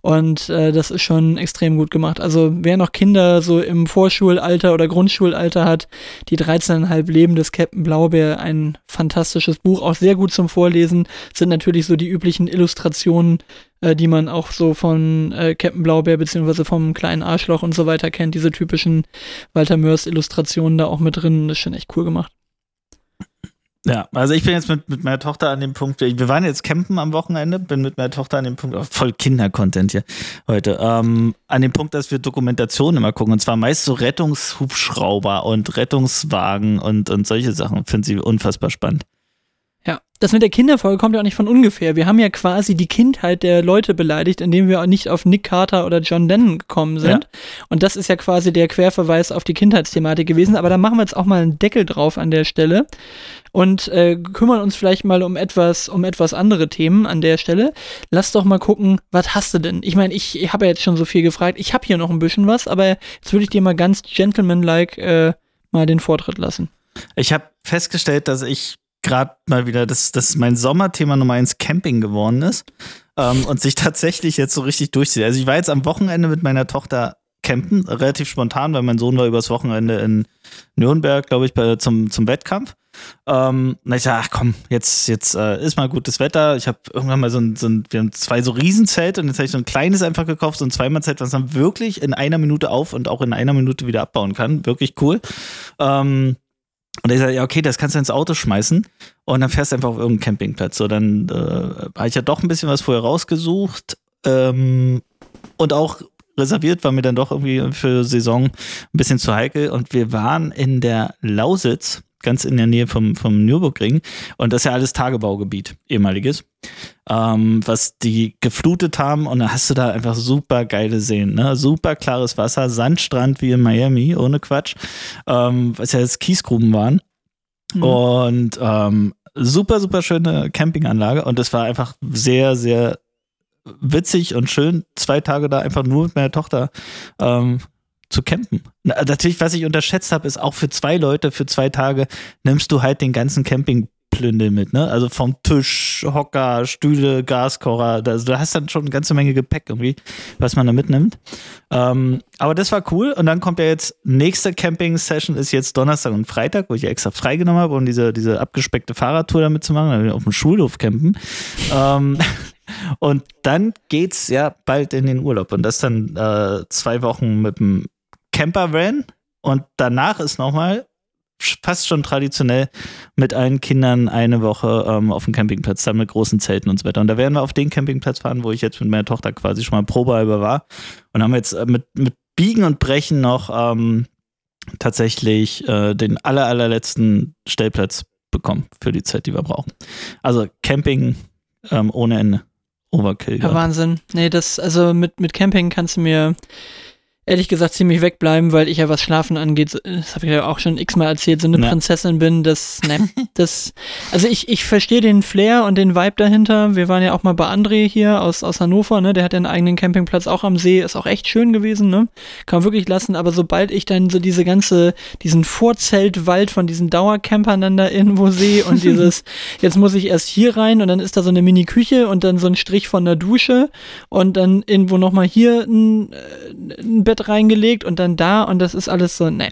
und äh, das ist schon extrem gut gemacht. Also wer noch Kinder so im Vorschulalter oder Grundschulalter hat, die 13,5 Leben des Captain Blaubeer, ein fantastisches Buch, auch sehr gut zum Vorlesen, sind natürlich so die üblichen Illustrationen, äh, die man auch so von äh, Captain Blaubeer beziehungsweise vom kleinen Arschloch und so weiter kennt, diese typischen Walter Mörs Illustrationen da auch mit drin, das ist schon echt cool gemacht.
ja, also ich bin jetzt mit, mit meiner Tochter an dem Punkt, wir waren jetzt campen am Wochenende, bin mit meiner Tochter an dem Punkt, oh, voll Kinder-Content hier heute, ähm, an dem Punkt, dass wir Dokumentationen immer gucken und zwar meist so Rettungshubschrauber und Rettungswagen und, und solche Sachen, finde sie unfassbar spannend.
Ja, das mit der Kinderfolge kommt ja auch nicht von ungefähr. Wir haben ja quasi die Kindheit der Leute beleidigt, indem wir auch nicht auf Nick Carter oder John Lennon gekommen sind. Ja. Und das ist ja quasi der Querverweis auf die Kindheitsthematik gewesen. Aber da machen wir jetzt auch mal einen Deckel drauf an der Stelle und äh, kümmern uns vielleicht mal um etwas, um etwas andere Themen an der Stelle. Lass doch mal gucken, was hast du denn? Ich meine, ich, ich habe ja jetzt schon so viel gefragt. Ich habe hier noch ein bisschen was, aber jetzt würde ich dir mal ganz gentlemanlike äh, mal den Vortritt lassen.
Ich habe festgestellt, dass ich gerade mal wieder, dass, dass mein Sommerthema Nummer eins Camping geworden ist ähm, und sich tatsächlich jetzt so richtig durchzieht. Also ich war jetzt am Wochenende mit meiner Tochter campen, relativ spontan, weil mein Sohn war übers Wochenende in Nürnberg, glaube ich, bei, zum, zum Wettkampf. Ähm, und ich dachte, ach komm, jetzt, jetzt äh, ist mal gutes Wetter. Ich habe irgendwann mal so ein, so ein, wir haben zwei so Riesenzelte und jetzt habe ich so ein kleines einfach gekauft, so ein Zweimannzelt, was man wirklich in einer Minute auf und auch in einer Minute wieder abbauen kann. Wirklich cool. Ähm, und ich sage, ja, okay, das kannst du ins Auto schmeißen und dann fährst du einfach auf irgendeinen Campingplatz. So, dann äh, habe ich ja doch ein bisschen was vorher rausgesucht ähm, und auch reserviert, war mir dann doch irgendwie für Saison ein bisschen zu heikel. Und wir waren in der Lausitz, ganz in der Nähe vom, vom Nürburgring. Und das ist ja alles Tagebaugebiet, ehemaliges, ähm, was die geflutet haben. Und dann hast du da einfach super geile Seen, ne? Super klares Wasser, Sandstrand wie in Miami, ohne Quatsch, ähm, was ja jetzt Kiesgruben waren. Mhm. Und ähm, super, super schöne Campinganlage. Und es war einfach sehr, sehr witzig und schön, zwei Tage da einfach nur mit meiner Tochter ähm, zu campen. Natürlich, was ich unterschätzt habe, ist auch für zwei Leute, für zwei Tage nimmst du halt den ganzen Campingplündel mit, ne? Also vom Tisch, Hocker, Stühle, Gaskocher, also du hast dann schon eine ganze Menge Gepäck irgendwie, was man da mitnimmt. Ähm, aber das war cool und dann kommt ja jetzt, nächste Camping-Session ist jetzt Donnerstag und Freitag, wo ich extra freigenommen habe, um diese, diese abgespeckte Fahrradtour damit zu machen, auf dem Schulhof campen. ähm, und dann geht's ja bald in den Urlaub und das dann äh, zwei Wochen mit dem Campervan und danach ist nochmal fast schon traditionell mit allen Kindern eine Woche ähm, auf dem Campingplatz, dann mit großen Zelten und so weiter. Und da werden wir auf den Campingplatz fahren, wo ich jetzt mit meiner Tochter quasi schon mal probehalber war und haben jetzt äh, mit, mit Biegen und Brechen noch ähm, tatsächlich äh, den aller, allerletzten Stellplatz bekommen für die Zeit, die wir brauchen. Also Camping ähm, ohne Ende. Overkill.
Ja, Wahnsinn. Nee, das, also mit, mit Camping kannst du mir ehrlich gesagt ziemlich wegbleiben, weil ich ja was Schlafen angeht, das habe ich ja auch schon x-mal erzählt, so eine ja. Prinzessin bin, das, ne, das, also ich, ich verstehe den Flair und den Vibe dahinter. Wir waren ja auch mal bei André hier aus, aus Hannover, ne, der hat ja einen eigenen Campingplatz auch am See, ist auch echt schön gewesen, ne, kann man wirklich lassen, aber sobald ich dann so diese ganze, diesen Vorzeltwald von diesen Dauercampern dann da irgendwo sehe und dieses, jetzt muss ich erst hier rein und dann ist da so eine Mini-Küche und dann so ein Strich von der Dusche und dann irgendwo nochmal hier ein, äh, ein Bett Bett reingelegt und dann da und das ist alles so, ne.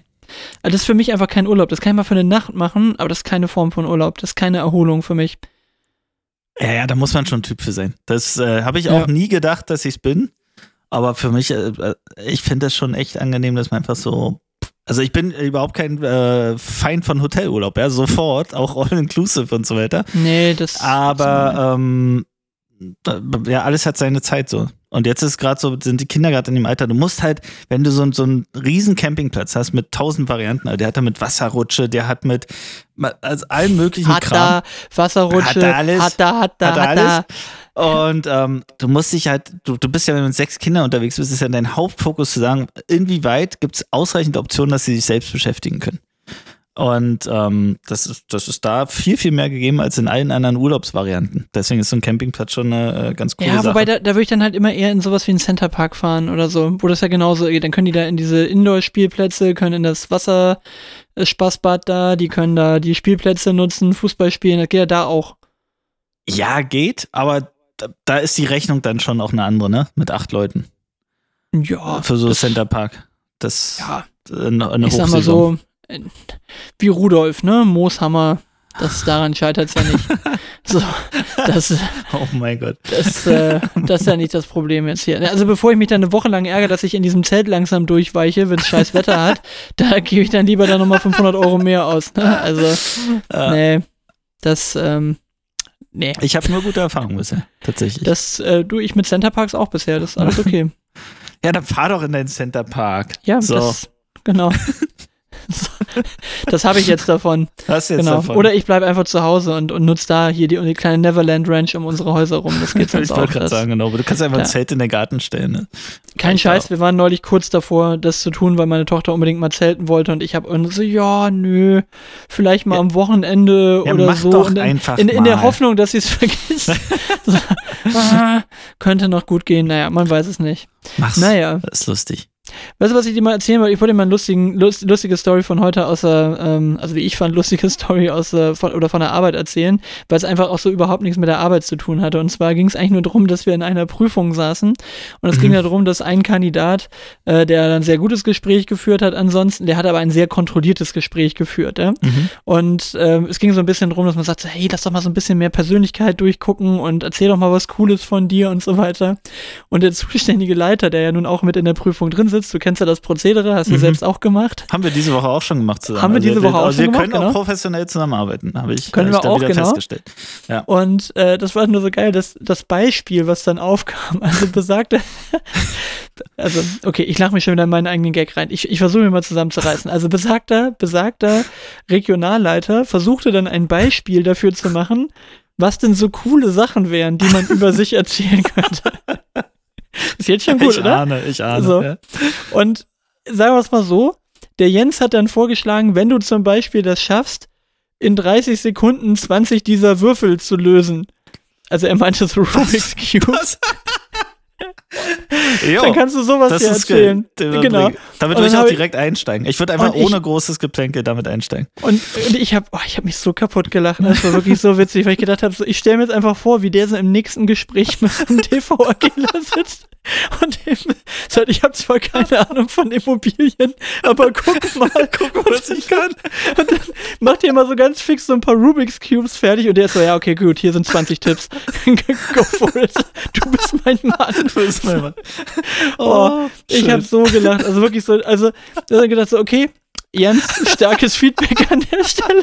Also das ist für mich einfach kein Urlaub. Das kann ich mal für eine Nacht machen, aber das ist keine Form von Urlaub. Das ist keine Erholung für mich.
Ja, ja, da muss man schon Typ für sein. Das äh, habe ich auch ja. nie gedacht, dass ich es bin. Aber für mich, äh, äh ich finde das schon echt angenehm, dass man einfach so. Also ich bin überhaupt kein äh, Feind von Hotelurlaub, ja, sofort, auch all-inclusive und so weiter.
Nee, das.
Aber ähm, ja, alles hat seine Zeit so. Und jetzt ist gerade so, sind die Kinder gerade in dem Alter. Du musst halt, wenn du so, so einen riesen Campingplatz hast mit tausend Varianten, also der hat da mit Wasserrutsche, der hat mit also allen möglichen
hat Kram. Da Wasserrutsche, hat da alles, hat da, hat da, hat,
hat da. Und ähm, du musst dich halt, du, du bist ja, wenn du mit sechs Kindern unterwegs bist, ist ja dein Hauptfokus zu sagen, inwieweit gibt es ausreichend Optionen, dass sie sich selbst beschäftigen können. Und ähm, das, ist, das ist da viel, viel mehr gegeben als in allen anderen Urlaubsvarianten. Deswegen ist so ein Campingplatz schon eine äh, ganz coole ja, Sache. Ja,
wobei da, da würde ich dann halt immer eher in sowas wie einen Centerpark fahren oder so, wo das ja genauso geht. Dann können die da in diese Indoor-Spielplätze, können in das Wasser, das äh, Spaßbad da, die können da die Spielplätze nutzen, Fußball spielen, das geht ja da auch.
Ja, geht, aber da, da ist die Rechnung dann schon auch eine andere, ne? Mit acht Leuten.
Ja.
Für so Centerpark. Das
ja.
eine, eine
ich sag mal so, wie Rudolf, ne? Mooshammer. Das, daran scheitert es ja nicht. So, das,
oh mein Gott.
Das, äh, das ist ja nicht das Problem jetzt hier. Also bevor ich mich dann eine Woche lang ärgere, dass ich in diesem Zelt langsam durchweiche, wenn es scheiß Wetter hat, da gebe ich dann lieber dann nochmal 500 Euro mehr aus. Ne? Also, ja. nee, das, ähm, nee.
Ich habe nur gute Erfahrungen bisher, tatsächlich.
Das, äh, du, ich mit Centerparks auch bisher, das ist alles okay.
ja, dann fahr doch in deinen Centerpark.
Ja, so. das, genau. Das habe ich jetzt davon.
Hast jetzt
Genau.
davon?
Oder ich bleibe einfach zu Hause und, und nutze da hier die, die kleine Neverland Ranch um unsere Häuser rum. Das geht sonst
ich
auch.
wollte gerade
Das,
sagen, genau. aber Du kannst einfach
Ja.
ein Zelt in den Garten stellen. Ne?
kein
reicht
Scheiß,
auch.
wir waren neulich kurz davor, das zu tun, weil meine Tochter unbedingt mal zelten wollte und ich habe irgendwie so, ja, nö, vielleicht mal
Ja.
am Wochenende
Ja,
oder
mach
so.
doch
in,
einfach
in, in der
mal.
Hoffnung, dass sie es vergisst. ah, könnte noch gut gehen, naja, man weiß es nicht.
Mach's.
Naja.
Das ist lustig.
Weißt du, was ich dir mal erzählen wollte? Ich wollte dir mal eine lustigen, lust, lustige Story von heute aus der, ähm, also wie ich fand, lustige Story aus der, von, oder von der Arbeit erzählen, weil es einfach auch so überhaupt nichts mit der Arbeit zu tun hatte. Und zwar ging es eigentlich nur darum, dass wir in einer Prüfung saßen und es
Mhm.
ging darum, dass ein Kandidat, äh, der ein sehr gutes Gespräch geführt hat, ansonsten, der hat aber ein sehr kontrolliertes Gespräch geführt. Ja?
Mhm.
Und ähm, es ging so ein bisschen darum, dass man sagt, so, hey, lass doch mal so ein bisschen mehr Persönlichkeit durchgucken und erzähl doch mal was Cooles von dir und so weiter. Und der zuständige Leiter, der ja nun auch mit in der Prüfung drin sitzt, du kennst ja das Prozedere, hast du
Mhm.
selbst auch gemacht.
Haben wir diese Woche auch schon gemacht zusammen.
Haben wir diese Woche auch
also
schon
wir
gemacht,
können auch
genau.
professionell zusammenarbeiten, habe ich,
Können
hab ich
wir
da
auch,
wieder
genau.
festgestellt. Ja.
Und äh, das war nur so geil, dass das Beispiel, was dann aufkam, also besagte, also okay, ich lache mich schon wieder in meinen eigenen Gag rein. Ich, ich versuche mich mal zusammenzureißen. Also besagter, besagter Regionalleiter versuchte dann ein Beispiel dafür zu machen, was denn so coole Sachen wären, die man über sich erzählen könnte. Ist jetzt schon gut,
ich
oder?
ahne, ich ahne.
So.
Ja.
Und sagen wir es mal so, der Jens hat dann vorgeschlagen, wenn du zum Beispiel das schaffst, in 30 Sekunden 20 dieser Würfel zu lösen. Also er meinte so Rubik's Cubes.
Jo,
Dann kannst du sowas
das
dir
ist
erzählen.
Genau. Damit würde ich auch
hab ich-
direkt einsteigen. Ich würde einfach
Und ich-
ohne großes Geplänkel damit einsteigen.
Und, und ich habe oh, ich hab mich so kaputt gelacht. Das war wirklich so witzig, weil ich gedacht habe, so, ich stelle mir jetzt einfach vor, wie der so im nächsten Gespräch mit einem TV-Agler sitzt und dem sagt, ich habe zwar keine Ahnung von Immobilien, aber guck mal, guck mal, was ich kann. Und dann macht ihr immer so ganz fix so ein paar Rubik's Cubes fertig und der ist so, ja, okay, gut, hier sind 20 Tipps. Go for it. Du bist mein Mann.
Du bist mein Mann.
Oh, ich
schön.
habe so gelacht. Also wirklich so, also ich gedacht so, okay, Jens, starkes Feedback an der Stelle.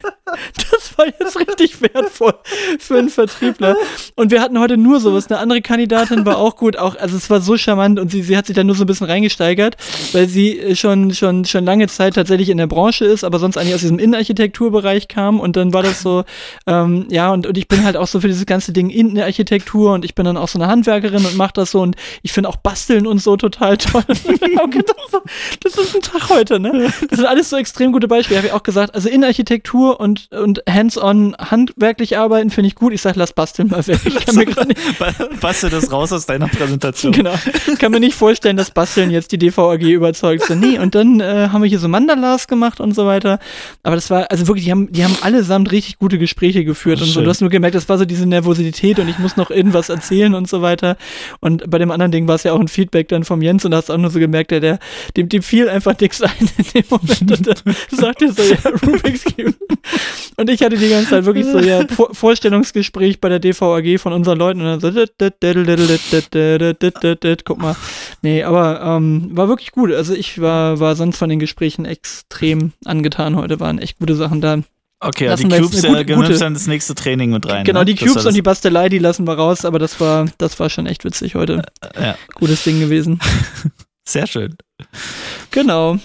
Das war jetzt richtig wertvoll für einen Vertriebler. Und wir hatten heute nur sowas. Eine andere Kandidatin war auch gut. Auch, also es war so charmant und sie, sie hat sich da nur so ein bisschen reingesteigert, weil sie äh, schon, schon, schon lange Zeit tatsächlich in der Branche ist, aber sonst eigentlich aus diesem Innenarchitekturbereich kam. Und dann war das so, ähm, ja, und, und ich bin halt auch so für dieses ganze Ding Innenarchitektur und ich bin dann auch so eine Handwerkerin und mache das so und ich finde auch Basteln und so total toll. Das ist ein Tag heute, ne? Das sind alles so extrem gute Beispiele. Habe ich auch gesagt, also Innenarchitektur und, und hands-on handwerklich arbeiten finde ich gut. Ich sag, lass basteln mal weg. Ich kann mir nicht,
Bastel das raus aus deiner Präsentation.
genau, ich kann mir nicht vorstellen, dass Basteln jetzt die DVAG überzeugt. So, nee, und dann äh, haben wir hier so Mandalas gemacht und so weiter. Aber das war, also wirklich, die haben, die haben allesamt richtig gute Gespräche geführt
Ach,
und so. Du hast nur gemerkt, das war so diese Nervosität und ich muss noch irgendwas erzählen und so weiter. Und bei dem anderen Ding war es ja auch ein Feedback dann vom Jens und da hast du auch nur so gemerkt, der, der dem, dem fiel einfach nichts ein in dem Moment und dann sagt er so, ja, Rubik's Cube und ich hatte die ganze Zeit wirklich so ja Vor Vorstellungsgespräch bei der DVAG von unseren Leuten und dann so guck mal. Nee, aber ähm, war wirklich gut. Also ich war, war sonst von den Gesprächen extrem angetan heute, waren echt gute Sachen da.
Okay, ja, die Cubes gute,
gute,
nimmst dann das nächste Training mit rein.
Genau, die
ne?
Cubes und die Bastelei, die lassen wir raus, aber das war, das war schon echt witzig heute.
Ja.
Gutes Ding gewesen.
Sehr schön.
Genau.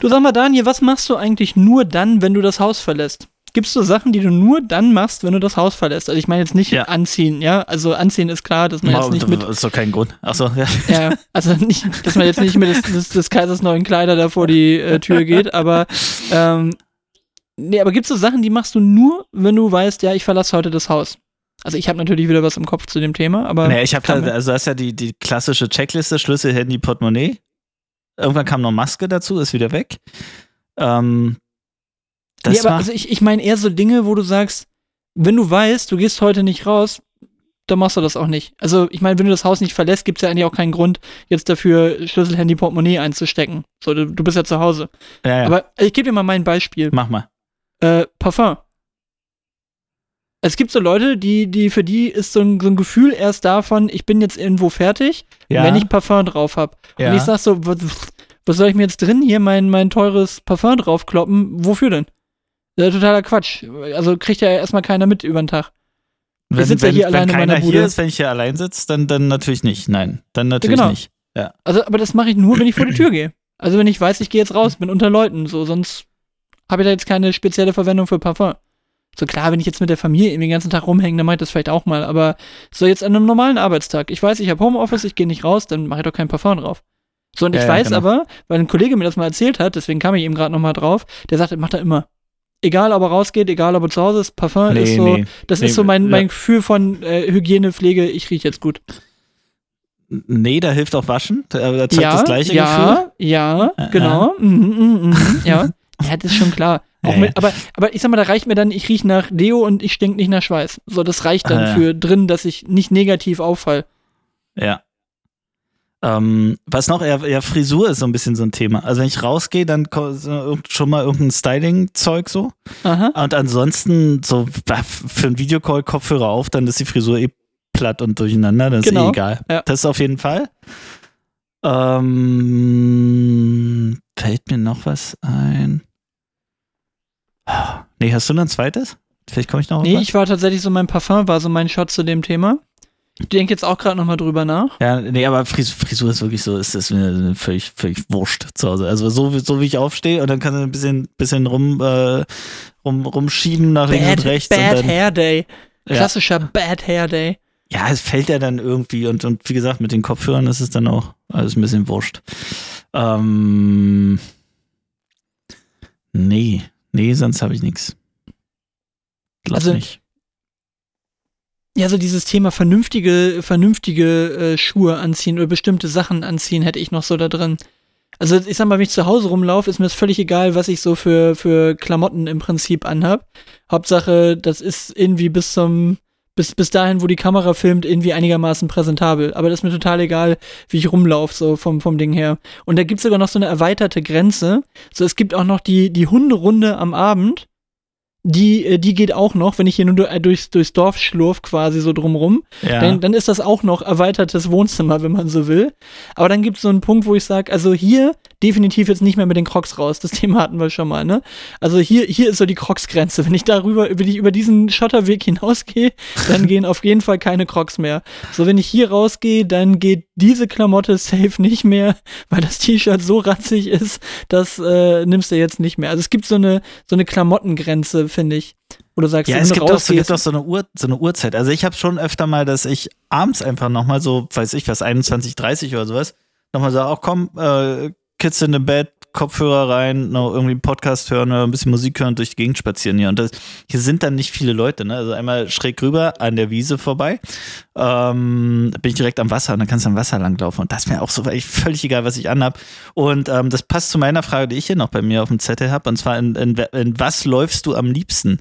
Du sag mal, Daniel, was machst du eigentlich nur dann, wenn du das Haus verlässt? Gibt es so Sachen, die du nur dann machst, wenn du das Haus verlässt? Also ich meine jetzt nicht
Ja.
anziehen, ja? Also anziehen ist klar, dass man jetzt nicht mit,
ist doch kein Grund. Achso, ja.
ja, also nicht, dass man jetzt nicht mit des, des, des Kaisers neuen Kleider da vor die äh, Tür geht, aber ähm, nee, aber gibt es so Sachen, die machst du nur, wenn du weißt, ja, ich verlasse heute das Haus? Also ich habe natürlich wieder was im Kopf zu dem Thema, aber
Nee, ich habe
man-
also das ist ja die, die klassische Checkliste, Schlüssel, Handy, Portemonnaie. Irgendwann kam noch Maske dazu, ist wieder weg. Ähm, das
nee, aber also ich, ich meine eher so Dinge, wo du sagst, wenn du weißt, du gehst heute nicht raus, dann machst du das auch nicht. Also ich meine, wenn du das Haus nicht verlässt, gibt es ja eigentlich auch keinen Grund, jetzt dafür Schlüssel, Handy, Portemonnaie einzustecken. So, du, du bist ja zu Hause.
ja, ja.
Aber ich gebe dir mal mein Beispiel.
mach mal.
Äh, Parfum. Es gibt so Leute, die, die, für die ist so ein, so ein Gefühl erst davon, ich bin jetzt irgendwo fertig,
Ja,
wenn ich Parfum drauf habe.
ja.
Und ich sag so, was, was soll ich mir jetzt drin hier mein, mein teures Parfum draufkloppen? Wofür denn? Das ist ja totaler Quatsch. Also kriegt ja erstmal keiner mit über den Tag.
wenn,
sitze ja
wenn,
hier
wenn
alleine in
keiner
meiner
hier
Bude.
ist, wenn ich hier allein sitze, dann, dann natürlich nicht. Nein, dann natürlich
Genau.
nicht.
Also, aber das mache ich nur, wenn ich vor die Tür gehe. Also wenn ich weiß, ich gehe jetzt raus, bin unter Leuten, so, sonst habe ich da jetzt keine spezielle Verwendung für Parfum. So klar, wenn ich jetzt mit der Familie irgendwie den ganzen Tag rumhänge, dann mache ich das vielleicht auch mal. Aber so jetzt an einem normalen Arbeitstag. Ich weiß, ich habe Homeoffice, ich gehe nicht raus, dann mache ich doch kein Parfum drauf. So, und ich
Ja, ja,
weiß
genau.
aber, weil ein Kollege mir das mal erzählt hat, deswegen kam ich eben gerade nochmal drauf, der sagte, macht er immer. Egal, ob er rausgeht, egal, ob er zu Hause ist, Parfum ist so, das
nee,
ist so mein,
ja.
mein Gefühl von äh, Hygiene, Pflege, ich rieche jetzt gut.
Nee, da hilft auch Waschen. Da, da zeigt
ja,
das gleiche
ja, ja,
Äh,
genau. Mhm, mhm, mhm, ja. ja, das ist schon klar.
Ja,
mit, aber, aber ich sag mal, da reicht mir dann, ich rieche nach Deo und ich stink nicht nach Schweiß. So, das reicht dann
ja.
für drin, dass ich nicht negativ auffall.
Ja. Ähm, was noch, ja, ja, Frisur ist so ein bisschen so ein Thema. Also wenn ich rausgehe, dann schon mal irgendein Styling-Zeug so.
Aha.
Und ansonsten so für einen Videocall Kopfhörer auf, dann ist die Frisur eh platt und durcheinander. Das ist
Genau.
eh egal.
Ja.
Das ist auf jeden Fall. Ähm, fällt mir noch was ein? Nee, hast du noch ein zweites? Vielleicht komme ich noch auf
Nee,
was?
ich war tatsächlich so, mein Parfum war so mein Shot zu dem Thema. Ich denke jetzt auch gerade nochmal drüber nach.
Ja, nee, aber Fris Frisur ist wirklich so, ist das mir völlig, völlig wurscht zu Hause. Also so, wie- so wie ich aufstehe und dann kann du ein bisschen, bisschen rum, äh, rum, rumschieben nach links
Bad,
und rechts.
Bad
und dann,
Hair Day.
Ja.
Klassischer Bad Hair Day.
ja, es fällt ja dann irgendwie und, und wie gesagt, mit den Kopfhörern ist es dann auch alles ein bisschen wurscht. Ähm, nee, nee, sonst habe ich nichts.
Also,
mich.
Ja, so dieses Thema vernünftige, vernünftige äh, Schuhe anziehen oder bestimmte Sachen anziehen, hätte ich noch so da drin. Also ich sag mal, wenn ich zu Hause rumlaufe, ist mir das völlig egal, was ich so für, für Klamotten im Prinzip anhab. Hauptsache, das ist irgendwie bis zum, bis, bis dahin, wo die Kamera filmt, irgendwie einigermaßen präsentabel. Aber das ist mir total egal, wie ich rumlaufe, so vom, vom Ding her. Und da gibt's sogar noch so eine erweiterte Grenze. So, es gibt auch noch die, die Hunderunde am Abend. Die, äh, die geht auch noch, wenn ich hier nur äh, durchs, durchs Dorf schlurf, quasi so drumrum.
Ja.
Dann, dann ist das auch noch erweitertes Wohnzimmer, wenn man so will. Aber dann gibt es so einen Punkt, wo ich sage, also hier definitiv jetzt nicht mehr mit den Crocs raus. Das Thema hatten wir schon mal, ne? Also hier, hier ist so die Crocs-Grenze. Wenn ich darüber, über, die, über diesen Schotterweg hinausgehe, dann gehen auf jeden Fall keine Crocs mehr. So, wenn ich hier rausgehe, dann geht diese Klamotte safe nicht mehr, weil das T-Shirt so ratzig ist, das äh, nimmst du jetzt nicht mehr. Also es gibt so eine, so eine Klamottengrenze, finde ich. Wo du sagst,
Ja, es gibt auch, so,
rausgehst-
gibt auch so, eine Uhr, so eine Uhrzeit. Also ich habe schon öfter mal, dass ich abends einfach nochmal so, weiß ich was, 21, 30 oder sowas, nochmal sage, auch komm, äh, Kids in the Bed, Kopfhörer rein, noch irgendwie einen Podcast hören oder ein bisschen Musik hören durch die Gegend spazieren hier. Und das, hier sind dann nicht viele Leute, ne? Also einmal schräg rüber an der Wiese vorbei. Ähm, bin ich direkt am Wasser und dann kannst du am Wasser langlaufen. Und das ist mir auch so völlig egal, was ich anhab. Und ähm, das passt zu meiner Frage, die ich hier noch bei mir auf dem Zettel habe. Und zwar, in, in, in was läufst du am liebsten?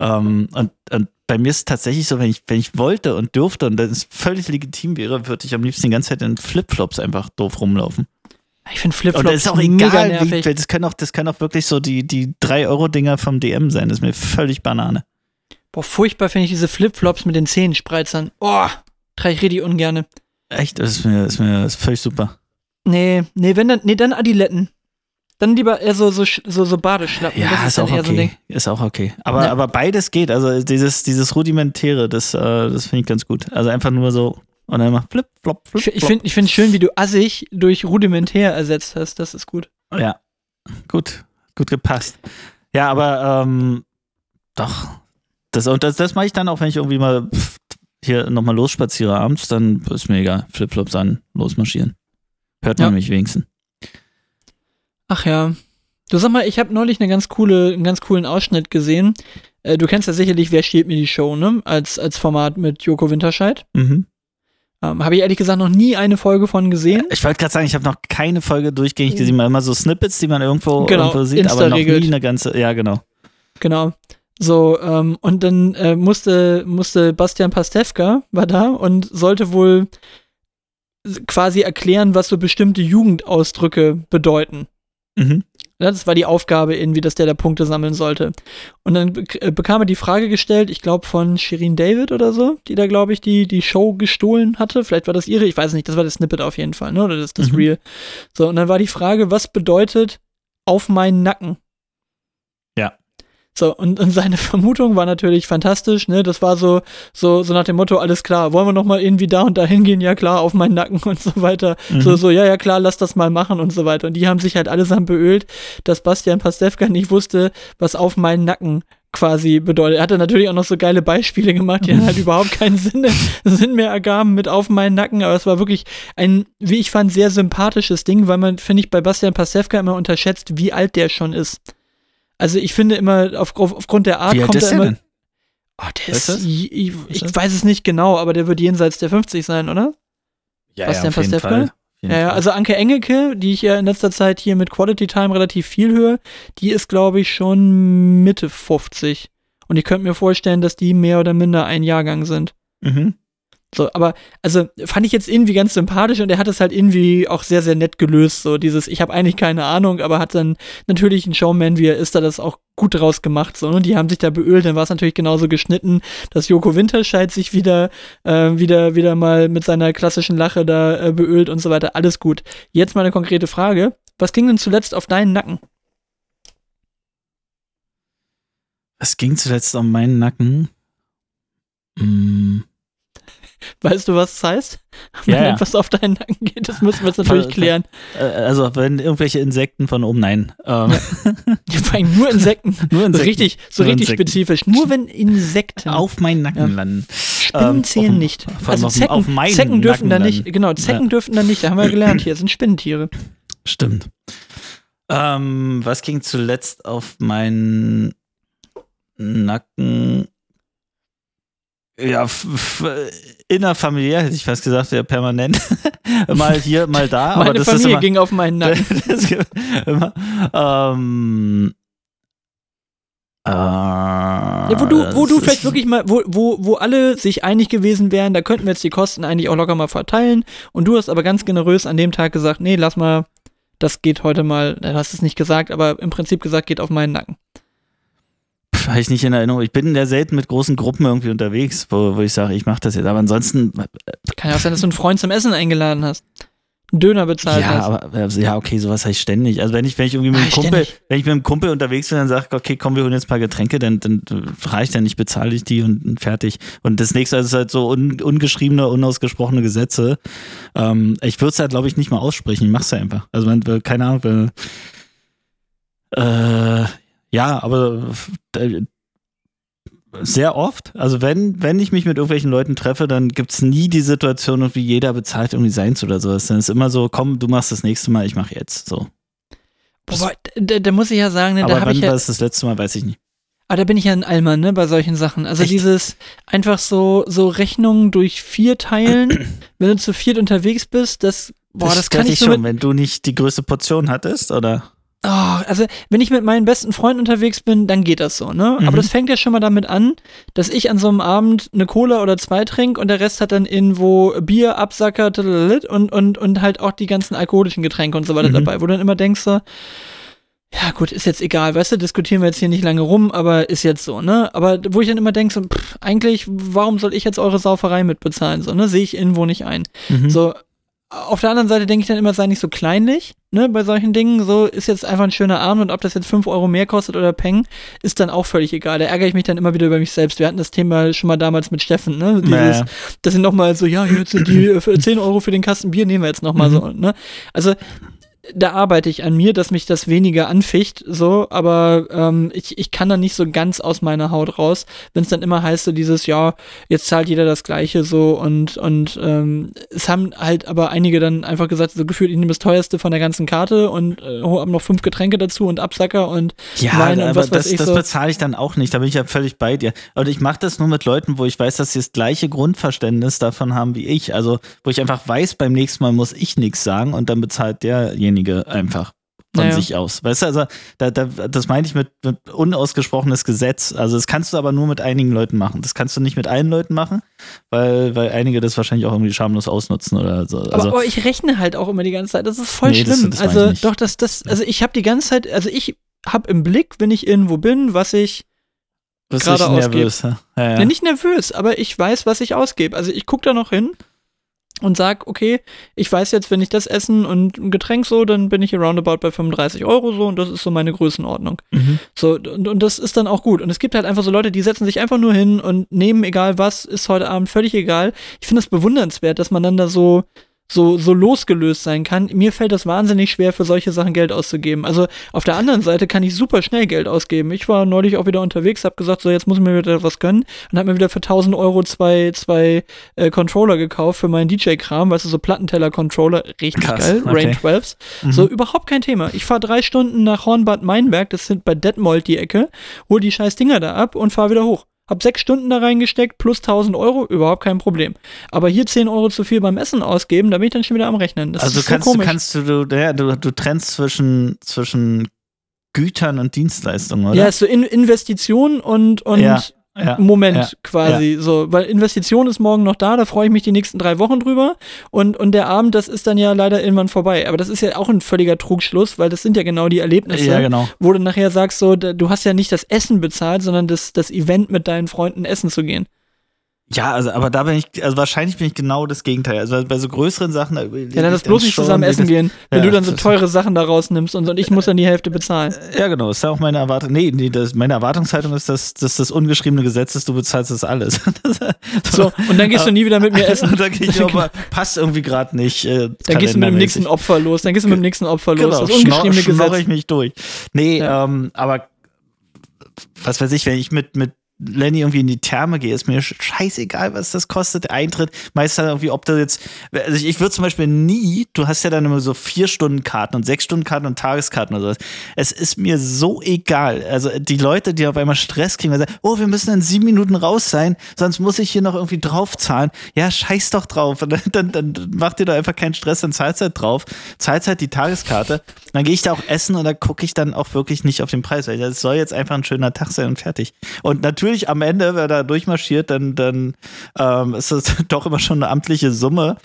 Ähm, und, und bei mir ist es tatsächlich so, wenn ich, wenn ich wollte und dürfte und das völlig legitim wäre, würde ich am liebsten die ganze Zeit in Flipflops einfach doof rumlaufen.
Ich finde
Und
Flipflops
das ist auch
mega
egal,
nervig.
wie, das können auch, das können auch wirklich so die, die 3-Euro-Dinger vom DM sein. Das ist mir völlig Banane.
Boah, furchtbar finde ich diese Flipflops mit den Zehenspreizern. Oh, trage ich richtig ungerne.
Echt, das ist mir, ist mir ist völlig super.
Nee, nee, wenn dann, nee, dann Adiletten. Dann lieber eher so, so, so, so Badeschlappen.
Ja,
das ist,
ist auch
eher so
okay. Ist auch okay. Aber,
Ja.
aber beides geht. Also dieses, dieses Rudimentäre, das, äh, das finde ich ganz gut. Also einfach nur so und dann immer flip, flop, flip,
Ich, finde ich find schön, wie du assig durch rudimentär ersetzt hast. Das ist gut.
Ja, gut, gut gepasst. Ja, aber ähm, doch. Das, und das, das mache ich dann auch, wenn ich irgendwie mal pff, hier nochmal losspaziere abends, dann ist mir egal. Flipflops an, losmarschieren. Hört man
Ja.
mich wenigstens.
Ach ja. Du sag mal, ich habe neulich eine ganz coole, einen ganz coolen Ausschnitt gesehen. Äh, du kennst ja sicherlich, wer steht mir die Show, ne? Als, als Format mit Joko Winterscheid.
Mhm.
Ähm, habe ich ehrlich gesagt noch nie eine Folge von gesehen.
Ich wollte gerade sagen, ich habe noch keine Folge durchgängig gesehen, mal immer so Snippets, die man irgendwo,
Genau,
irgendwo sieht, aber noch
Insta-regelt.
nie eine ganze, ja genau.
Genau. So, ähm, und dann äh, musste, musste Bastian Pastewka, war da und sollte wohl quasi erklären, was so bestimmte Jugendausdrücke bedeuten.
Mhm.
Ja, das war die Aufgabe irgendwie, dass der da Punkte sammeln sollte. Und dann äh, bekam er die Frage gestellt, ich glaube von Shirin David oder so, die da, glaube ich, die, die Show gestohlen hatte. Vielleicht war das ihre, ich weiß nicht, das war das Snippet auf jeden Fall, ne? Oder das, das
Mhm.
Real. So, und dann war die Frage, was bedeutet auf meinen Nacken? So, und, und seine Vermutung war natürlich fantastisch, ne? Das war so, so, so nach dem Motto, alles klar, wollen wir nochmal irgendwie da und da hingehen? Ja, klar, auf meinen Nacken und so weiter. Mhm. So, so, ja, ja, klar, lass das mal machen und so weiter. Und die haben sich halt allesamt beölt, dass Bastian Pastewka nicht wusste, was auf meinen Nacken quasi bedeutet. Er hatte natürlich auch noch so geile Beispiele gemacht, die dann halt überhaupt keinen Sinn, Sinn mehr ergaben mit auf meinen Nacken, aber es war wirklich ein, wie ich fand, sehr sympathisches Ding, weil man, finde ich, bei Bastian Pastewka immer unterschätzt, wie alt der schon ist. Also ich finde immer, auf, auf, aufgrund der Art
Wie
kommt er immer. Denn?
Oh, der ist,
ich, ich, ich weiß es nicht genau, aber der wird jenseits der 50 sein, oder?
Ja, Bastian ja, auf jeden Fall.
Ja, ja, also Anke Engelke, die ich ja in letzter Zeit hier mit Quality Time relativ viel höre, die ist, glaube ich, schon Mitte 50. Und ich könnte mir vorstellen, dass die mehr oder minder ein Jahrgang sind.
Mhm.
So, aber also fand ich jetzt irgendwie ganz sympathisch und er hat es halt irgendwie auch sehr, sehr nett gelöst. So dieses, ich habe eigentlich keine Ahnung, aber hat dann natürlich ein Showman, wie er ist, da das auch gut draus gemacht. So, und ne? die haben sich da beölt, dann war es natürlich genauso geschnitten, dass Joko Winterscheid sich wieder, äh, wieder, wieder mal mit seiner klassischen Lache da äh, beölt und so weiter. Alles gut. Jetzt mal eine konkrete Frage. Was ging denn zuletzt auf deinen Nacken?
Was ging zuletzt auf meinen Nacken? Hm.
Weißt du, was das heißt?
Wenn ja,
etwas auf deinen Nacken geht, das müssen wir jetzt natürlich klären.
Äh, also, wenn irgendwelche Insekten von oben, nein.
Ähm. Ja. nur Insekten. nur Insekten. So richtig, so nur richtig Insekten. spezifisch. Nur wenn Insekten
auf meinen Nacken ja. landen.
Spinnen ähm, nicht. Also Zecken, auf meinen Zecken dürfen da nicht. Genau, Zecken ja. dürfen da nicht. Da haben wir gelernt. Hier sind Spinnentiere.
Stimmt. Ähm, was ging zuletzt auf meinen Nacken? Ja, innerfamiliär hätte ich fast gesagt, ja, permanent. mal hier, mal da.
Meine
aber das
Familie
ist immer,
ging auf meinen Nacken.
immer, ähm,
äh, ja, wo du, wo du vielleicht wirklich mal, wo, wo, wo alle sich einig gewesen wären, da könnten wir jetzt die Kosten eigentlich auch locker mal verteilen. Und du hast aber ganz generös an dem Tag gesagt, nee, lass mal, das geht heute mal, du hast es nicht gesagt, aber im Prinzip gesagt, geht auf meinen Nacken
habe ich nicht in Erinnerung. Ich bin ja selten mit großen Gruppen irgendwie unterwegs, wo, wo ich sage, ich mache das jetzt. Aber ansonsten.
Kann ja auch sein, dass du einen Freund zum Essen eingeladen hast. Einen Döner bezahlt
ja,
hast.
Aber, ja, okay, sowas habe ich ständig. Also wenn ich, wenn ich irgendwie mit einem Kumpel, wenn ich mit einem Kumpel unterwegs bin, dann sage ich, okay, komm, wir holen jetzt ein paar Getränke, dann, dann reicht ja nicht, bezahle ich die und, und, fertig. Und das nächste ist halt so un, ungeschriebene, unausgesprochene Gesetze. Ähm, ich würde es halt, glaube ich, nicht mal aussprechen. Ich mache es einfach. Also man, keine Ahnung, äh, ja, aber sehr oft. Also wenn, wenn ich mich mit irgendwelchen Leuten treffe, dann gibt es nie die Situation, wie jeder bezahlt irgendwie seins oder sowas. Dann ist immer so, komm, du machst das nächste Mal, ich mache jetzt. So.
Boah, da, da, muss ich ja sagen, ne,
aber
da habe
ich
ja,
war es das letzte Mal, weiß ich nicht.
Aber da bin ich ja ein Allmann, ne, bei solchen Sachen. Also Echt? dieses einfach so, so Rechnungen durch vier teilen, wenn du zu viert unterwegs bist, das, boah, das, das kann ich
schon, wenn du nicht die größte Portion hattest, oder?
Oh, also wenn ich mit meinen besten Freunden unterwegs bin, dann geht das so, ne? Mhm. Aber das fängt ja schon mal damit an, dass ich an so einem Abend eine Cola oder zwei trinke und der Rest hat dann irgendwo Bier, Absacker und, und, und halt auch die ganzen alkoholischen Getränke und so weiter mhm. dabei, wo du dann immer denkst so, ja gut, ist jetzt egal, weißt du, diskutieren wir jetzt hier nicht lange rum, aber ist jetzt so, ne? Aber wo ich dann immer denke, so, pff, eigentlich, warum soll ich jetzt eure Sauferei mitbezahlen, so, ne? Sehe ich irgendwo nicht ein. Mhm. So, auf der anderen Seite denke ich dann immer, sei nicht so kleinlich, ne, bei solchen Dingen. So ist jetzt einfach ein schöner Abend und ob das jetzt 5 Euro mehr kostet oder Peng, ist dann auch völlig egal. Da ärgere ich mich dann immer wieder über mich selbst. Wir hatten das Thema schon mal damals mit Steffen, ne? Dieses, naja. dass sie nochmal so, ja, jetzt die 10 Euro für den Kasten Bier nehmen wir jetzt nochmal mhm. so, ne? Also da arbeite ich an mir, dass mich das weniger anficht, so, aber ähm, ich, ich kann da nicht so ganz aus meiner Haut raus, wenn es dann immer heißt, so dieses, ja, jetzt zahlt jeder das Gleiche so und, und ähm, es haben halt aber einige dann einfach gesagt, so gefühlt, ich nehme das teuerste von der ganzen Karte und äh, haben noch fünf Getränke dazu und Absacker und
ja, Wein und was das, weiß ich. Das so. bezahle ich dann auch nicht, da bin ich ja völlig bei dir. Und ich mache das nur mit Leuten, wo ich weiß, dass sie das gleiche Grundverständnis davon haben wie ich. Also, wo ich einfach weiß, beim nächsten Mal muss ich nichts sagen und dann bezahlt derjenige derjenige einfach von naja. sich aus. Weißt du, also da, da, das meine ich mit, mit, unausgesprochenes Gesetz. Also das kannst du aber nur mit einigen Leuten machen. Das kannst du nicht mit allen Leuten machen, weil, weil einige das wahrscheinlich auch irgendwie schamlos ausnutzen oder so.
Also, aber, aber ich rechne halt auch immer die ganze Zeit. Das ist voll nee, schlimm. Das, das also doch, das, das, also ich habe die ganze Zeit, also ich habe im Blick, wenn ich irgendwo bin, was ich gerade ausgebe. Nervös, ja? Ja, ja. nicht nervös, aber ich weiß, was ich ausgebe. Also ich gucke da noch hin und sag, okay, ich weiß jetzt, wenn ich das essen und ein Getränk so, dann bin ich hier roundabout bei 35 Euro so und das ist so meine Größenordnung.
Mhm.
So, und, und das ist dann auch gut. Und es gibt halt einfach so Leute, die setzen sich einfach nur hin und nehmen egal was, ist heute Abend völlig egal. Ich finde das bewundernswert, dass man dann da so, so, so losgelöst sein kann. Mir fällt das wahnsinnig schwer, für solche Sachen Geld auszugeben. Also auf der anderen Seite kann ich super schnell Geld ausgeben. Ich war neulich auch wieder unterwegs, habe gesagt, so jetzt muss ich mir wieder was gönnen und habe mir wieder für 1000 Euro zwei, zwei äh, Controller gekauft für meinen DJ-Kram, weißt du, so Plattenteller-Controller, richtig
Krass,
geil,
okay.
Rain 12s.
Mhm.
So überhaupt kein Thema. Ich fahre drei Stunden nach Hornbad Meinberg, das sind bei Detmold die Ecke, hol die scheiß Dinger da ab und fahr wieder hoch. Hab sechs Stunden da reingesteckt, plus 1000 Euro, überhaupt kein Problem. Aber hier 10 Euro zu viel beim Essen ausgeben, da bin ich dann schon wieder am Rechnen. Das
also
ist
kannst
so
du,
komisch.
kannst du, du, ja, du, du trennst zwischen, zwischen Gütern und Dienstleistungen, oder?
ja, so in Investition und, und
Ja, ja,
Moment
ja,
quasi. So, weil Investition ist morgen noch da, da freue ich mich die nächsten drei Wochen drüber. Und, und der Abend, das ist dann ja leider irgendwann vorbei. Aber das ist ja auch ein völliger Trugschluss, weil das sind ja genau die Erlebnisse.
Ja, genau.
wo du nachher sagst, so, du hast ja nicht das Essen bezahlt, sondern das, das Event mit deinen Freunden essen zu gehen.
Ja, also, aber da bin ich, also wahrscheinlich bin ich genau das Gegenteil. Also bei so größeren Sachen. da
Ja, dann lass bloß nicht zusammen essen gehen, wenn
ja,
du dann so teure Sachen da rausnimmst und, und ich muss dann die Hälfte bezahlen.
Ja, genau. Ist ja auch meine Erwartung. Nee, nee das, meine Erwartungshaltung ist, dass, dass das ungeschriebene Gesetz ist, du bezahlst das alles.
So, und dann gehst du nie wieder mit mir essen.
Und dann gehe ich aber, passt irgendwie gerade nicht. Äh,
Dann gehst du mit dem nächsten. Opfer los. Dann gehst du mit dem nächsten Opfer los.
Genau,
das ungeschriebene Gesetz.
ich mich durch. Nee,
Ja.
ähm, aber was weiß ich, wenn ich mit, mit Lenny irgendwie in die Therme gehe, ist mir sch- scheißegal, was das kostet, Eintritt. Meist halt irgendwie, ob du jetzt, also ich, ich würde zum Beispiel nie, du hast ja dann immer so vier Stunden Karten und sechs Stunden Karten und Tageskarten oder sowas. Es ist mir so egal. Also die Leute, die auf einmal Stress kriegen, weil sie sagen, oh, wir müssen in sieben Minuten raus sein, sonst muss ich hier noch irgendwie draufzahlen. Ja, scheiß doch drauf. Und dann, dann, dann macht ihr da einfach keinen Stress, dann zahlst halt drauf, zahlst halt die Tageskarte. Dann gehe ich da auch essen und da gucke ich dann auch wirklich nicht auf den Preis, weil das soll jetzt einfach ein schöner Tag sein und fertig. Und natürlich am Ende, wer da durchmarschiert, dann, dann ähm, ist das doch immer schon eine amtliche Summe.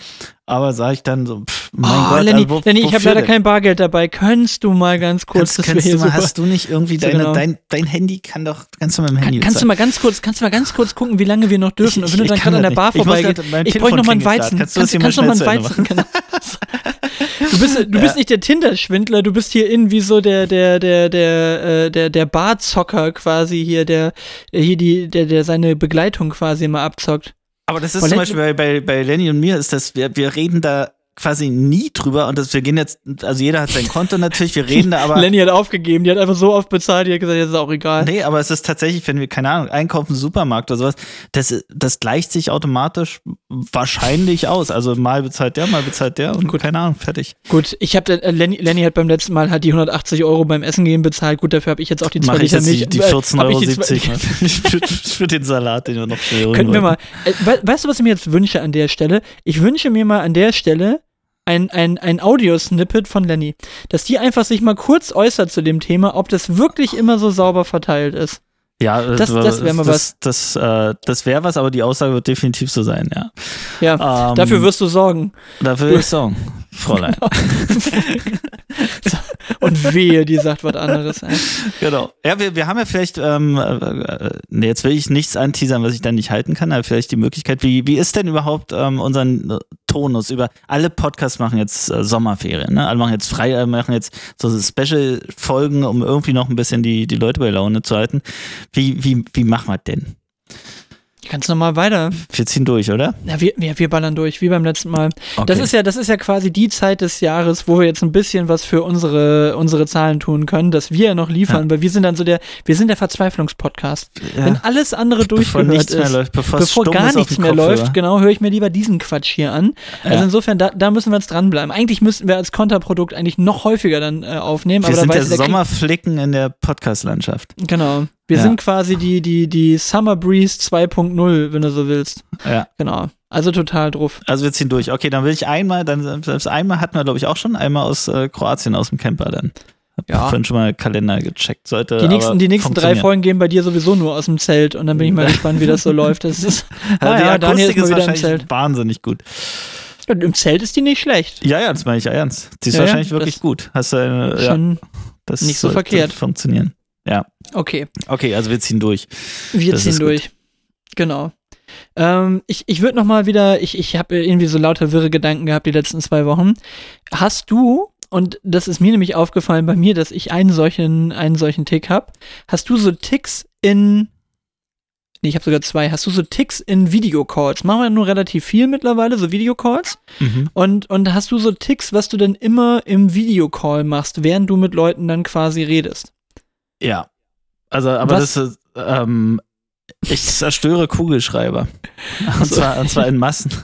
Aber sage ich dann so, pff, mein
Oh,
Gott,
Lenny,
also wo,
Lenny ich habe leider
denn?
kein Bargeld dabei. Könntest du mal ganz kurz,
Kannst, kannst
hier
du mal, hast du nicht irgendwie
So
deine,
genau.
dein, dein Handy kann doch, kannst du mit dem Handy
Kann, kannst du mal ganz kurz, kannst du mal ganz kurz gucken, wie lange wir noch dürfen?
Ich-
und wenn du
ich
dann
kann
gerade an der Bar.
Ich
vorbeigehst,
mein
ich bräuchte noch mal einen Weizen. Kannst,
du
kannst, kannst
mal
noch mal einen Weizen? Genau. Du bist, du bist nicht der Tinder-Schwindler, du bist hier irgendwie so der, der, der, der, äh, der, der Barzocker quasi hier, der, hier die, der, der seine Begleitung quasi immer abzockt.
Aber das ist
Weil
zum Beispiel bei, bei, bei Lenny und mir, ist das, wir, wir reden da quasi nie drüber und das, wir gehen jetzt, also jeder hat sein Konto natürlich, wir reden da aber.
Lenny hat aufgegeben, die hat einfach so oft bezahlt, die hat gesagt, jetzt ist auch egal.
Nee, aber es ist tatsächlich, wenn wir, keine Ahnung, einkaufen, Supermarkt oder sowas, das, das gleicht sich automatisch wahrscheinlich aus. Also mal bezahlt der, mal bezahlt der und
Gut.
keine Ahnung, fertig.
Gut, ich habe äh, Lenny, Lenny hat beim letzten Mal hat die 180 Euro beim Essen gehen bezahlt. Gut, dafür habe ich jetzt auch die zwei
Mache ich
Liter
jetzt die,
Milch.
die
äh,
14,70
hab
Euro
die
für, für den Salat, den wir noch
Könnten wir mal. Äh, we weißt du, was ich mir jetzt wünsche an der Stelle? Ich wünsche mir mal an der Stelle ein, ein, ein Audiosnippet von Lenny. Dass die einfach sich mal kurz äußert zu dem Thema, ob das wirklich immer so sauber verteilt ist.
Ja,
Das- das wär mal
das, Das, äh, das wäre was, aber die Aussage wird definitiv so sein, ja.
Ja,
Ähm,
dafür wirst du sorgen.
Dafür würde ich sagen, Fräulein.
Und wehe, die sagt was anderes. Ey.
Genau. Ja, wir, wir haben ja vielleicht, ähm, äh, äh, nee, jetzt will ich nichts anteasern, was ich dann nicht halten kann, aber vielleicht die Möglichkeit, wie, wie ist denn überhaupt ähm, unseren äh, Tonus über, alle Podcasts machen jetzt äh, Sommerferien, ne? Alle machen jetzt frei, alle machen jetzt so Special-Folgen, um irgendwie noch ein bisschen die, die Leute bei Laune zu halten. Wie, wie, wie machen wir denn?
Ganz normal weiter.
Wir ziehen durch, oder?
Ja, wir, wir, wir ballern durch, wie beim letzten Mal.
Okay.
Das ist ja, das ist ja quasi die Zeit des Jahres, wo wir jetzt ein bisschen was für unsere, unsere Zahlen tun können, dass wir ja noch liefern, weil wir sind dann so der, wir sind der Verzweiflungspodcast.
Ja.
Wenn alles andere
bevor
durchgehört
nichts mehr
ist,
läuft, bevor,
gar nichts mehr
Kopfhörer.
läuft, genau, höre ich mir lieber diesen Quatsch hier an. Also
Ja.
insofern, da, da müssen wir jetzt dranbleiben. Eigentlich müssten wir als Konterprodukt eigentlich noch häufiger dann äh, aufnehmen,
Wir
aber
sind
da
der
der
Sommerflicken in der Podcast-Landschaft.
Genau. Wir
Ja.
sind quasi die, die, die Summer Breeze 2.0, wenn du so willst.
Ja.
Genau. Also total drauf.
Also wir ziehen durch. Okay, dann will ich einmal, dann selbst einmal hatten wir, glaube ich, auch schon, einmal aus äh, Kroatien, aus dem Camper dann. Hab
Ja.
vorhin schon mal Kalender gecheckt. Sollte
Die nächsten, die nächsten drei. Folgen gehen bei dir sowieso nur aus dem Zelt und dann bin ich mal gespannt, wie das so läuft. Das ist,
Also
ah, ja, Daniel ist mal wieder im Zelt.
wahnsinnig gut.
Ja, Im Zelt ist die nicht schlecht.
Ja, ja, das meine ich ja ernst. Die ist
Ja, ja,
wahrscheinlich wirklich gut. Hast du eine, ja,
Schon
das
nicht so verkehrt.
funktionieren.
Okay.
Okay, also wir ziehen durch.
Wir
Das
ziehen
gut.
durch. Genau. Ähm, ich ich würde noch mal wieder, ich, ich habe irgendwie so lauter wirre Gedanken gehabt die letzten zwei Wochen. Hast du, und das ist mir nämlich aufgefallen bei mir, dass ich einen solchen, einen solchen Tick habe, hast du so Ticks in Nee, ich habe sogar zwei. Hast du so Ticks in Videocalls? Machen wir nur relativ viel mittlerweile, so Videocalls. Mhm. Und, und hast du so Ticks, was du dann immer im Videocall machst, während du mit Leuten dann quasi redest?
Ja. Also, aber was? das ist, ähm, ich zerstöre Kugelschreiber. Und zwar, und zwar in Massen.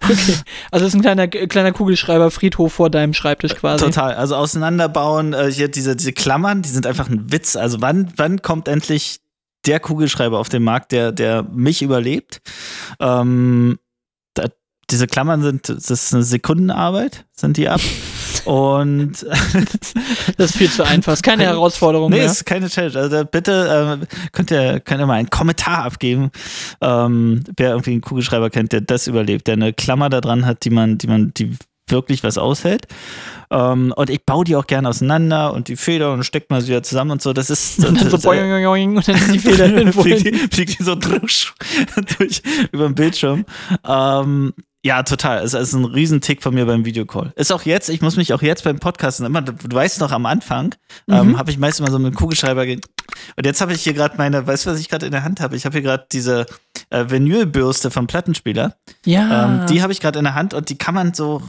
Okay. Also das ist ein kleiner, kleiner Kugelschreiber-Friedhof vor deinem Schreibtisch quasi.
Total. Also auseinanderbauen, äh, hier diese, diese Klammern, die sind einfach ein Witz. Also wann, wann kommt endlich der Kugelschreiber auf den Markt, der, der mich überlebt. Ähm, da, diese Klammern sind, das ist eine Sekundenarbeit, sind die ab. Und
das ist viel zu einfach. Ist keine Herausforderung.
Nee,
mehr.
ist keine Challenge. Also bitte äh, könnt, ihr, könnt ihr mal einen Kommentar abgeben, ähm, wer irgendwie einen Kugelschreiber kennt, der das überlebt, der eine Klammer da dran hat, die man, die man, die wirklich was aushält. Ähm, und ich baue die auch gerne auseinander und die Feder und steckt mal sie wieder zusammen und so. Das ist.
Und dann so boing, boing, boing, und dann ist die Feder
fliegt, die, fliegt die so durch, durch über den Bildschirm. Ähm, ja, total. Es ist ein Riesentick von mir beim Videocall. Ist auch jetzt, ich muss mich auch jetzt beim Podcasten immer, du weißt noch, am Anfang ähm, mhm. ähm, habe ich meistens mal so mit dem Kugelschreiber ge und jetzt habe ich hier gerade meine, weißt du, was ich gerade in der Hand habe? Ich habe hier gerade diese äh, Vinylbürste vom Plattenspieler.
Ja.
Ähm, die habe ich gerade in der Hand und die kann man so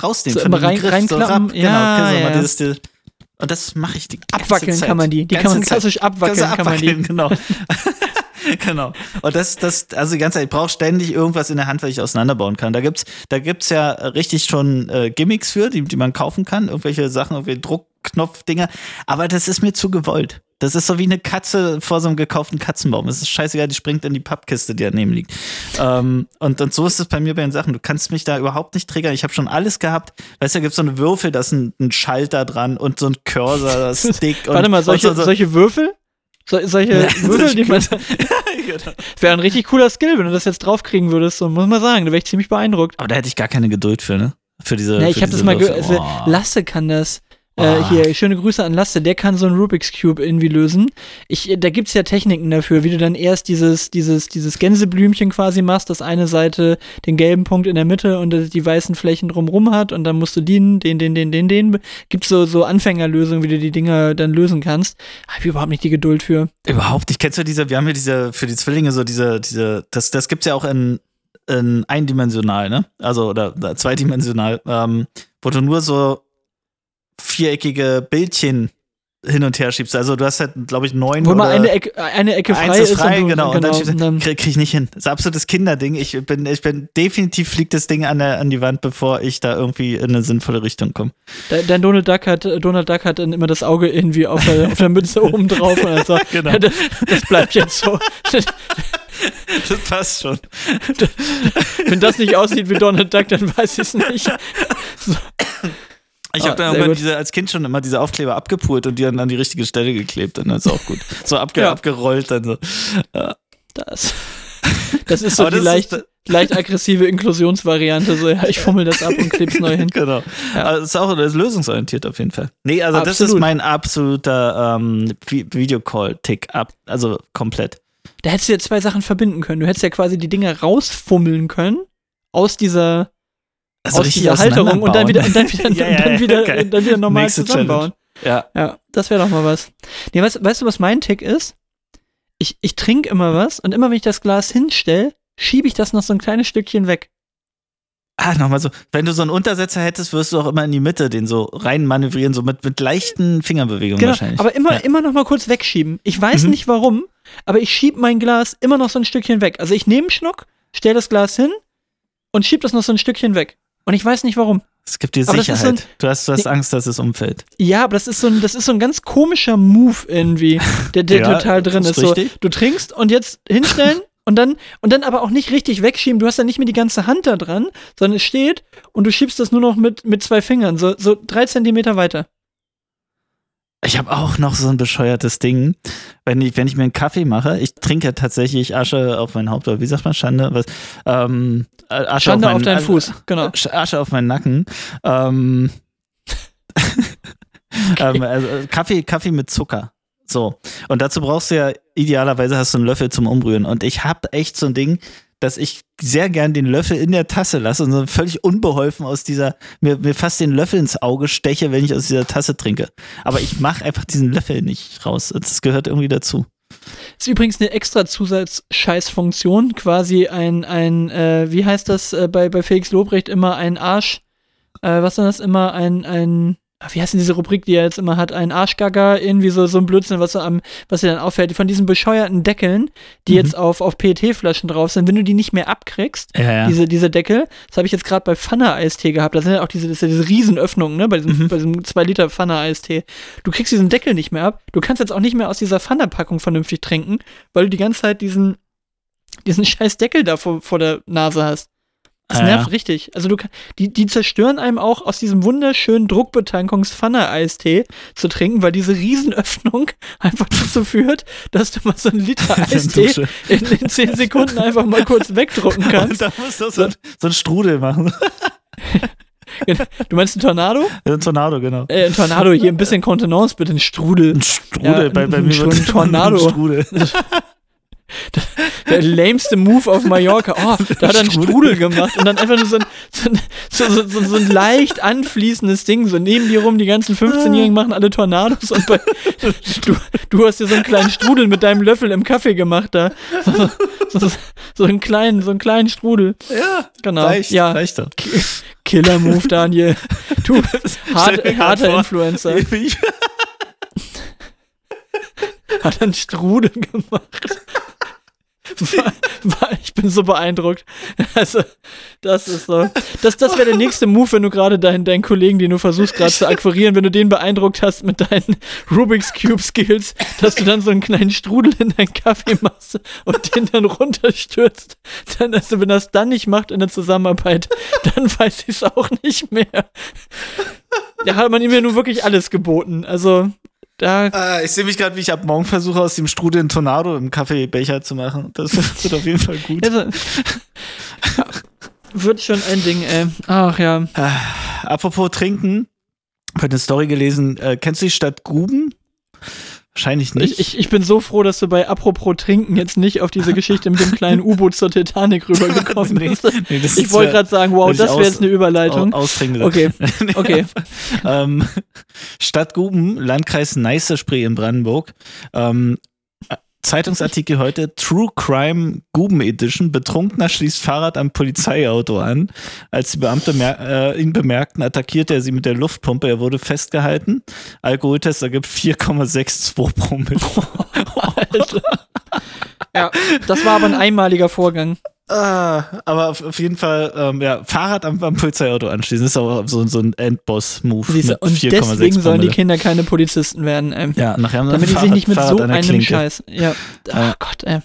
rausnehmen.
So immer rein, Griff, reinklappen.
So
ja,
genau,
ja.
Dieses, die, und das mache ich die ganze
Abwackeln
Zeit.
kann man die. Die kann man klassisch abwackeln,
Kannst
kann man die.
Genau. genau. Und das, das, also die ganze Zeit, ich brauche ständig irgendwas in der Hand, was ich auseinanderbauen kann. Da gibt's, da gibt's ja richtig schon äh, Gimmicks für, die, die man kaufen kann, irgendwelche Sachen, irgendwelche Druckknopfdinger. Aber das ist mir zu gewollt. Das ist so wie eine Katze vor so einem gekauften Katzenbaum. Es ist scheißegal, die springt in die Pappkiste, die daneben liegt. Ähm, und, und so ist es bei mir bei den Sachen. Du kannst mich da überhaupt nicht triggern. Ich habe schon alles gehabt. Weißt du, da gibt es so eine Würfel, da ist ein, ein, Schalter dran und so ein Cursor, das ist dick.
Warte mal, solche, so, so. solche Würfel? So, solche Würfel, die man. genau. Wäre ein richtig cooler Skill, wenn du das jetzt draufkriegen würdest, so muss man sagen. Da wäre ich ziemlich beeindruckt.
Aber da hätte ich gar keine Geduld für, ne? Für diese.
Ja, ich habe das mal gehört. Also, Lasse kann das. Äh, oh. hier, schöne Grüße an Lasse, der kann so einen Rubik's Cube irgendwie lösen. Ich, da gibt's ja Techniken dafür, wie du dann erst dieses, dieses, dieses Gänseblümchen quasi machst, dass eine Seite den gelben Punkt in der Mitte und die weißen Flächen drumrum hat und dann musst du den, den, den, den, den, den. Gibt's so, so Anfängerlösungen, wie du die Dinger dann lösen kannst. Hab ich überhaupt nicht die Geduld für.
Überhaupt nicht. Kennst du diese, wir haben hier diese, für die Zwillinge so diese, diese, das, das gibt's ja auch in, in eindimensional, ne? Also, oder, oder zweidimensional, ähm, wo du nur so viereckige Bildchen hin und her schiebst. Also du hast halt, glaube ich, neun
Wo mal eine Ecke, eine Ecke frei
ist.
frei,
und du, genau.
genau.
Und dann, dann krieg, krieg ich nicht hin. Das ist ein absolutes Kinderding. Ich bin, ich bin, definitiv fliegt das Ding an, der, an die Wand, bevor ich da irgendwie in eine sinnvolle Richtung komme.
Dein Donald Duck hat, Donald Duck hat dann immer das Auge irgendwie auf der, auf der Mütze oben drauf sagt, genau. das, das bleibt jetzt so.
Das passt schon.
Wenn das nicht aussieht wie Donald Duck, dann weiß ich es nicht. So.
Ich habe ah, dann diese, als Kind schon immer diese Aufkleber abgepult und die dann an die richtige Stelle geklebt. Das ist auch gut. So abge ja. abgerollt dann so. Ja.
Das, das ist so die leicht, leicht aggressive Inklusionsvariante. So, ja, ich fummel das ab und kleb's neu hin.
Genau. Ja. Also das ist auch das ist lösungsorientiert auf jeden Fall. Nee, also Absolut. das ist mein absoluter ähm, Videocall-Tick ab. Also komplett.
Da hättest du ja zwei Sachen verbinden können. Du hättest ja quasi die Dinge rausfummeln können aus dieser
also
aus dieser Halterung und dann wieder, und dann wieder, ja, ja, dann wieder, ja, dann wieder normal
Nächste
zusammenbauen.
Challenge. Ja.
Ja, das wäre doch mal was. Nee, weißt, weißt du, was mein Tick ist? Ich, ich trinke immer was und immer wenn ich das Glas hinstelle, schiebe ich das noch so ein kleines Stückchen weg.
Ah, nochmal so. Wenn du so einen Untersetzer hättest, wirst du auch immer in die Mitte den so rein manövrieren, so mit, mit leichten Fingerbewegungen
genau,
wahrscheinlich.
Aber immer, ja. immer noch mal kurz wegschieben. Ich weiß mhm. nicht warum, aber ich schiebe mein Glas immer noch so ein Stückchen weg. Also ich nehme einen Schluck, stelle das Glas hin und schiebe das noch so ein Stückchen weg. Und ich weiß nicht warum.
Es gibt dir Sicherheit. So ein, du hast, du hast Angst, dass es umfällt.
Ja, aber das ist so ein, das ist so ein ganz komischer Move irgendwie, der, der ja, total drin ist. So, du trinkst und jetzt hinstellen und dann, und dann aber auch nicht richtig wegschieben. Du hast ja nicht mehr die ganze Hand da dran, sondern es steht und du schiebst das nur noch mit, mit zwei Fingern, so, so drei Zentimeter weiter.
Ich habe auch noch so ein bescheuertes Ding, wenn ich, wenn ich mir einen Kaffee mache, ich trinke tatsächlich Asche auf mein Haupt, oder wie sagt man Schande? Was, ähm,
Asche Schande auf, meinen, auf deinen Fuß, genau.
Asche auf meinen Nacken. Ähm, okay. ähm, also Kaffee, Kaffee mit Zucker. So. Und dazu brauchst du ja, idealerweise hast du einen Löffel zum Umrühren. Und ich habe echt so ein Ding, dass ich sehr gern den Löffel in der Tasse lasse und so völlig unbeholfen aus dieser, mir, mir fast den Löffel ins Auge steche, wenn ich aus dieser Tasse trinke. Aber ich mache einfach diesen Löffel nicht raus. Das gehört irgendwie dazu.
Ist übrigens eine extra Zusatzscheißfunktion, quasi ein, ein äh, wie heißt das äh, bei, bei Felix Lobrecht immer ein Arsch, äh, was ist das immer, ein, ein, wie heißt denn diese Rubrik, die er jetzt immer hat, ein Arschgagger, irgendwie so, so ein Blödsinn, was, so am, was dir dann auffällt, von diesen bescheuerten Deckeln, die mhm. jetzt auf, auf PET-Flaschen drauf sind, wenn du die nicht mehr abkriegst,
ja, ja.
Diese, diese Deckel, das habe ich jetzt gerade bei Pfanne-Eistee gehabt, da sind ja auch diese, ja diese Riesenöffnungen, ne, bei diesem, mhm. bei diesem 2-Liter Pfanne-Eistee. Du kriegst diesen Deckel nicht mehr ab, du kannst jetzt auch nicht mehr aus dieser Pfanne-Packung vernünftig trinken, weil du die ganze Zeit diesen, diesen scheiß Deckel da vor, vor der Nase hast. Das ah, nervt ja. richtig. Also du die, die zerstören einem auch aus diesem wunderschönen Druckbetankungspfanne-Eistee zu trinken, weil diese Riesenöffnung einfach dazu führt, dass du mal so einen Liter Eistee in, in 10 Sekunden einfach mal kurz wegdrucken kannst.
Und da musst du so, so einen Strudel machen.
Genau. Du meinst einen Tornado?
Ein Tornado, genau.
Äh, ein Tornado, hier ein bisschen Kontenance, bitte, ein Strudel.
Ein Strudel, ja, bei, bei mir
ein Tornado. Ein Strudel. Der lameste Move auf Mallorca. Oh, da hat er einen Strudel gemacht und dann einfach nur so ein, so, so, so, so ein leicht anfließendes Ding. So neben dir rum, die ganzen 15-Jährigen machen alle Tornados und bei, du, du hast dir so einen kleinen Strudel mit deinem Löffel im Kaffee gemacht da. So, so, einen kleinen, so einen kleinen Strudel.
Ja, genau. Reicht, ja. reicht doch.
Killer-Move, Daniel. Du, hart, harter Influencer. hat einen Strudel gemacht ich bin so beeindruckt. Also, das ist so. Das, das wäre der nächste Move, wenn du gerade deinen, deinen Kollegen, den du versuchst gerade zu akquirieren, wenn du den beeindruckt hast mit deinen Rubik's Cube Skills, dass du dann so einen kleinen Strudel in deinen Kaffee machst und den dann runterstürzt. Dann, also, wenn das dann nicht macht in der Zusammenarbeit, dann weiß ich es auch nicht mehr. Da hat man ihm ja nun wirklich alles geboten. Also,
da äh, ich sehe mich gerade, wie ich ab morgen versuche, aus dem Strudel einen Tornado im Kaffeebecher zu machen. Das wird auf jeden Fall gut. Also,
ja, wird schon ein Ding, ey. Ach ja.
Äh, apropos trinken, ich habe eine Story gelesen. Äh, kennst du die Stadt Guben? Wahrscheinlich nicht.
Ich, ich, ich, bin so froh, dass du bei Apropos Trinken jetzt nicht auf diese Geschichte mit dem kleinen U-Boot zur Titanic rübergekommen bist. nee, nee, ich wollte gerade sagen, wow, das wäre jetzt eine Überleitung.
Austrinken.
Okay, okay.
ähm, Stadt Guben, Landkreis Neiße-Spree in Brandenburg. Ähm, Zeitungsartikel heute, True Crime Guben Edition, Betrunkener schließt Fahrrad am Polizeiauto an. Als die Beamte äh, ihn bemerkten, attackierte er sie mit der Luftpumpe. Er wurde festgehalten. Alkoholtest ergibt 4,62 Promille.
Alter. ja, das war aber ein einmaliger Vorgang.
Ah, aber auf, auf jeden Fall, ähm, ja, Fahrrad am, am Polizeiauto anschließen, ist auch so, so ein Endboss-Move.
Und deswegen sollen die Kinder keine Polizisten werden, ähm,
Ja, nachher haben
Damit die sich nicht mit Fahrrad so einem Klinke. Scheiß. Ja, ach ja. Gott, ey.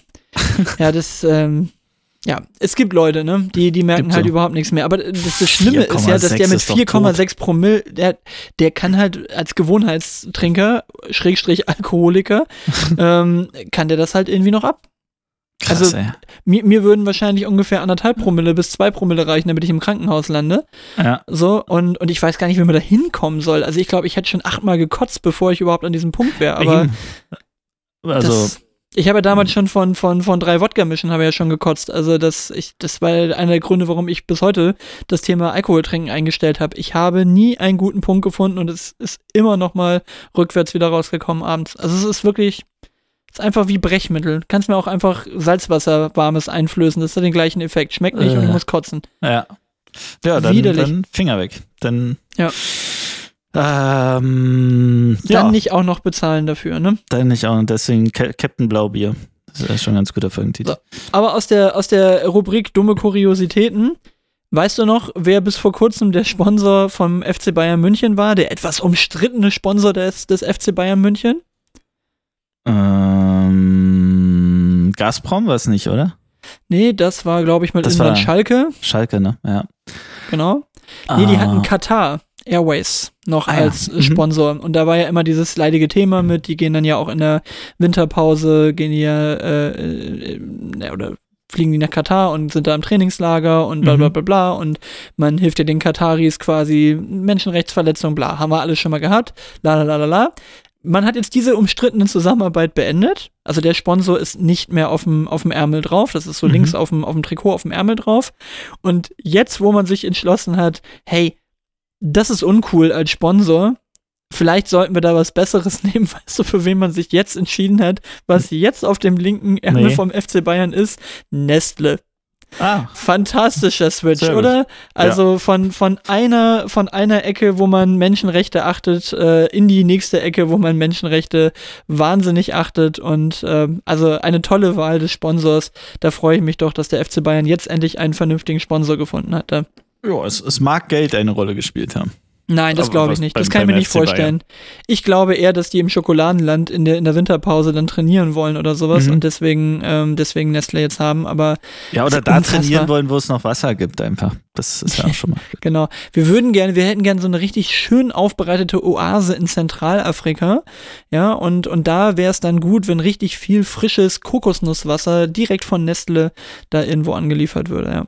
ja, das, ähm, ja, es gibt Leute, ne, die, die merken Gibt halt so. überhaupt nichts mehr. Aber das, das Schlimme ist ja, dass der mit 4,6 Promille, der, der kann halt als Gewohnheitstrinker, Schrägstrich Alkoholiker, ähm, kann der das halt irgendwie noch ab. Krass, also ey. Mir, mir würden wahrscheinlich ungefähr anderthalb Promille bis zwei Promille reichen, damit ich im Krankenhaus lande.
Ja.
So, und, und ich weiß gar nicht, wie man da hinkommen soll. Also ich glaube, ich hätte schon achtmal gekotzt, bevor ich überhaupt an diesem Punkt wäre. Aber
also.
Das, ich habe ja damals schon von, von, von drei Wodka-Mischen habe ja schon gekotzt. Also das, ich, das war einer der Gründe, warum ich bis heute das Thema Alkoholtrinken eingestellt habe. Ich habe nie einen guten Punkt gefunden und es ist immer noch mal rückwärts wieder rausgekommen abends. Also es ist wirklich, ist einfach wie Brechmittel. Kannst mir auch einfach Salzwasser warmes einflößen. Das hat den gleichen Effekt. Schmeckt nicht äh. und du musst kotzen.
Ja. Ja, dann, dann Finger weg. Dann.
Ja.
Ähm,
dann ja. nicht auch noch bezahlen dafür, ne?
Dann nicht auch. Deswegen Captain Blaubier. Das ist schon ein ganz guter Folgentitel. So.
Aber aus der, aus der Rubrik Dumme Kuriositäten. Weißt du noch, wer bis vor kurzem der Sponsor vom FC Bayern München war? Der etwas umstrittene Sponsor des, des FC Bayern München?
Ähm, Gazprom war es nicht, oder?
Nee, das war, glaube ich, mal das irgendwann Schalke.
Schalke, ne? Ja.
Genau. Nee, die hatten ah. Katar Airways noch ah, als ja. Mhm. Sponsor. Mhm. Und da war ja immer dieses leidige Thema mit, die gehen dann ja auch in der Winterpause, gehen ja, äh, äh, oder fliegen die nach Katar und sind da im Trainingslager und bla bla mhm. bla bla und man hilft ja den Kataris quasi Menschenrechtsverletzungen, bla, haben wir alles schon mal gehabt, la la la la la. Man hat jetzt diese umstrittene Zusammenarbeit beendet. Also der Sponsor ist nicht mehr auf dem, auf dem Ärmel drauf. Das ist so mhm. links auf dem, auf dem Trikot, auf dem Ärmel drauf. Und jetzt, wo man sich entschlossen hat, hey, das ist uncool als Sponsor, vielleicht sollten wir da was Besseres nehmen, weißt du, für wen man sich jetzt entschieden hat, was jetzt auf dem linken Ärmel nee. vom FC Bayern ist? Nestle. Ah. Fantastischer Switch, oder? Also ja. von, von, einer, von einer Ecke, wo man Menschenrechte achtet, äh, in die nächste Ecke, wo man Menschenrechte wahnsinnig achtet. Und äh, also eine tolle Wahl des Sponsors. Da freue ich mich doch, dass der FC Bayern jetzt endlich einen vernünftigen Sponsor gefunden hat.
Ja, es, es mag Geld eine Rolle gespielt haben.
Nein, das glaube ich nicht. Das kann ich mir nicht vorstellen. Ich glaube eher, dass die im Schokoladenland in der, in der Winterpause dann trainieren wollen oder sowas mhm. und deswegen, ähm, deswegen Nestle jetzt haben. Aber
ja, oder da unfassbar. trainieren wollen, wo es noch Wasser gibt, einfach. Das ist ja auch schon mal.
genau. Wir würden gerne, wir hätten gerne so eine richtig schön aufbereitete Oase in Zentralafrika. Ja, und, und da wäre es dann gut, wenn richtig viel frisches Kokosnusswasser direkt von Nestle da irgendwo angeliefert würde, ja.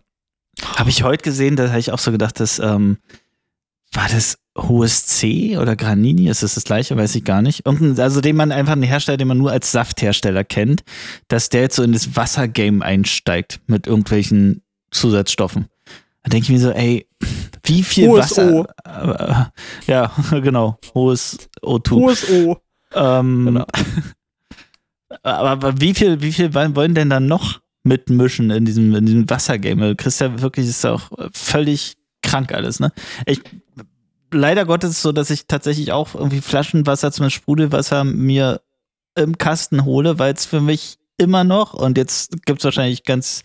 Habe ich heute gesehen, da habe ich auch so gedacht, dass ähm, war das hohes C oder Granini? Ist das das gleiche? Weiß ich gar nicht. Irgendein, also den man einfach einen Hersteller, den man nur als Safthersteller kennt, dass der jetzt so in das Wassergame einsteigt mit irgendwelchen Zusatzstoffen. Da denke ich mir so, ey, wie viel hohes Wasser? O. Ja, genau. Hohes O2.
Hohes O.
Ähm, genau. aber, aber wie viel, wie viel wollen denn dann noch mitmischen in diesem, in diesem Wassergame? Christian wirklich ist auch völlig krank alles, ne? Ich leider Gottes so, dass ich tatsächlich auch irgendwie Flaschenwasser, zum Beispiel Sprudelwasser, mir im Kasten hole, weil es für mich immer noch, und jetzt gibt es wahrscheinlich ganz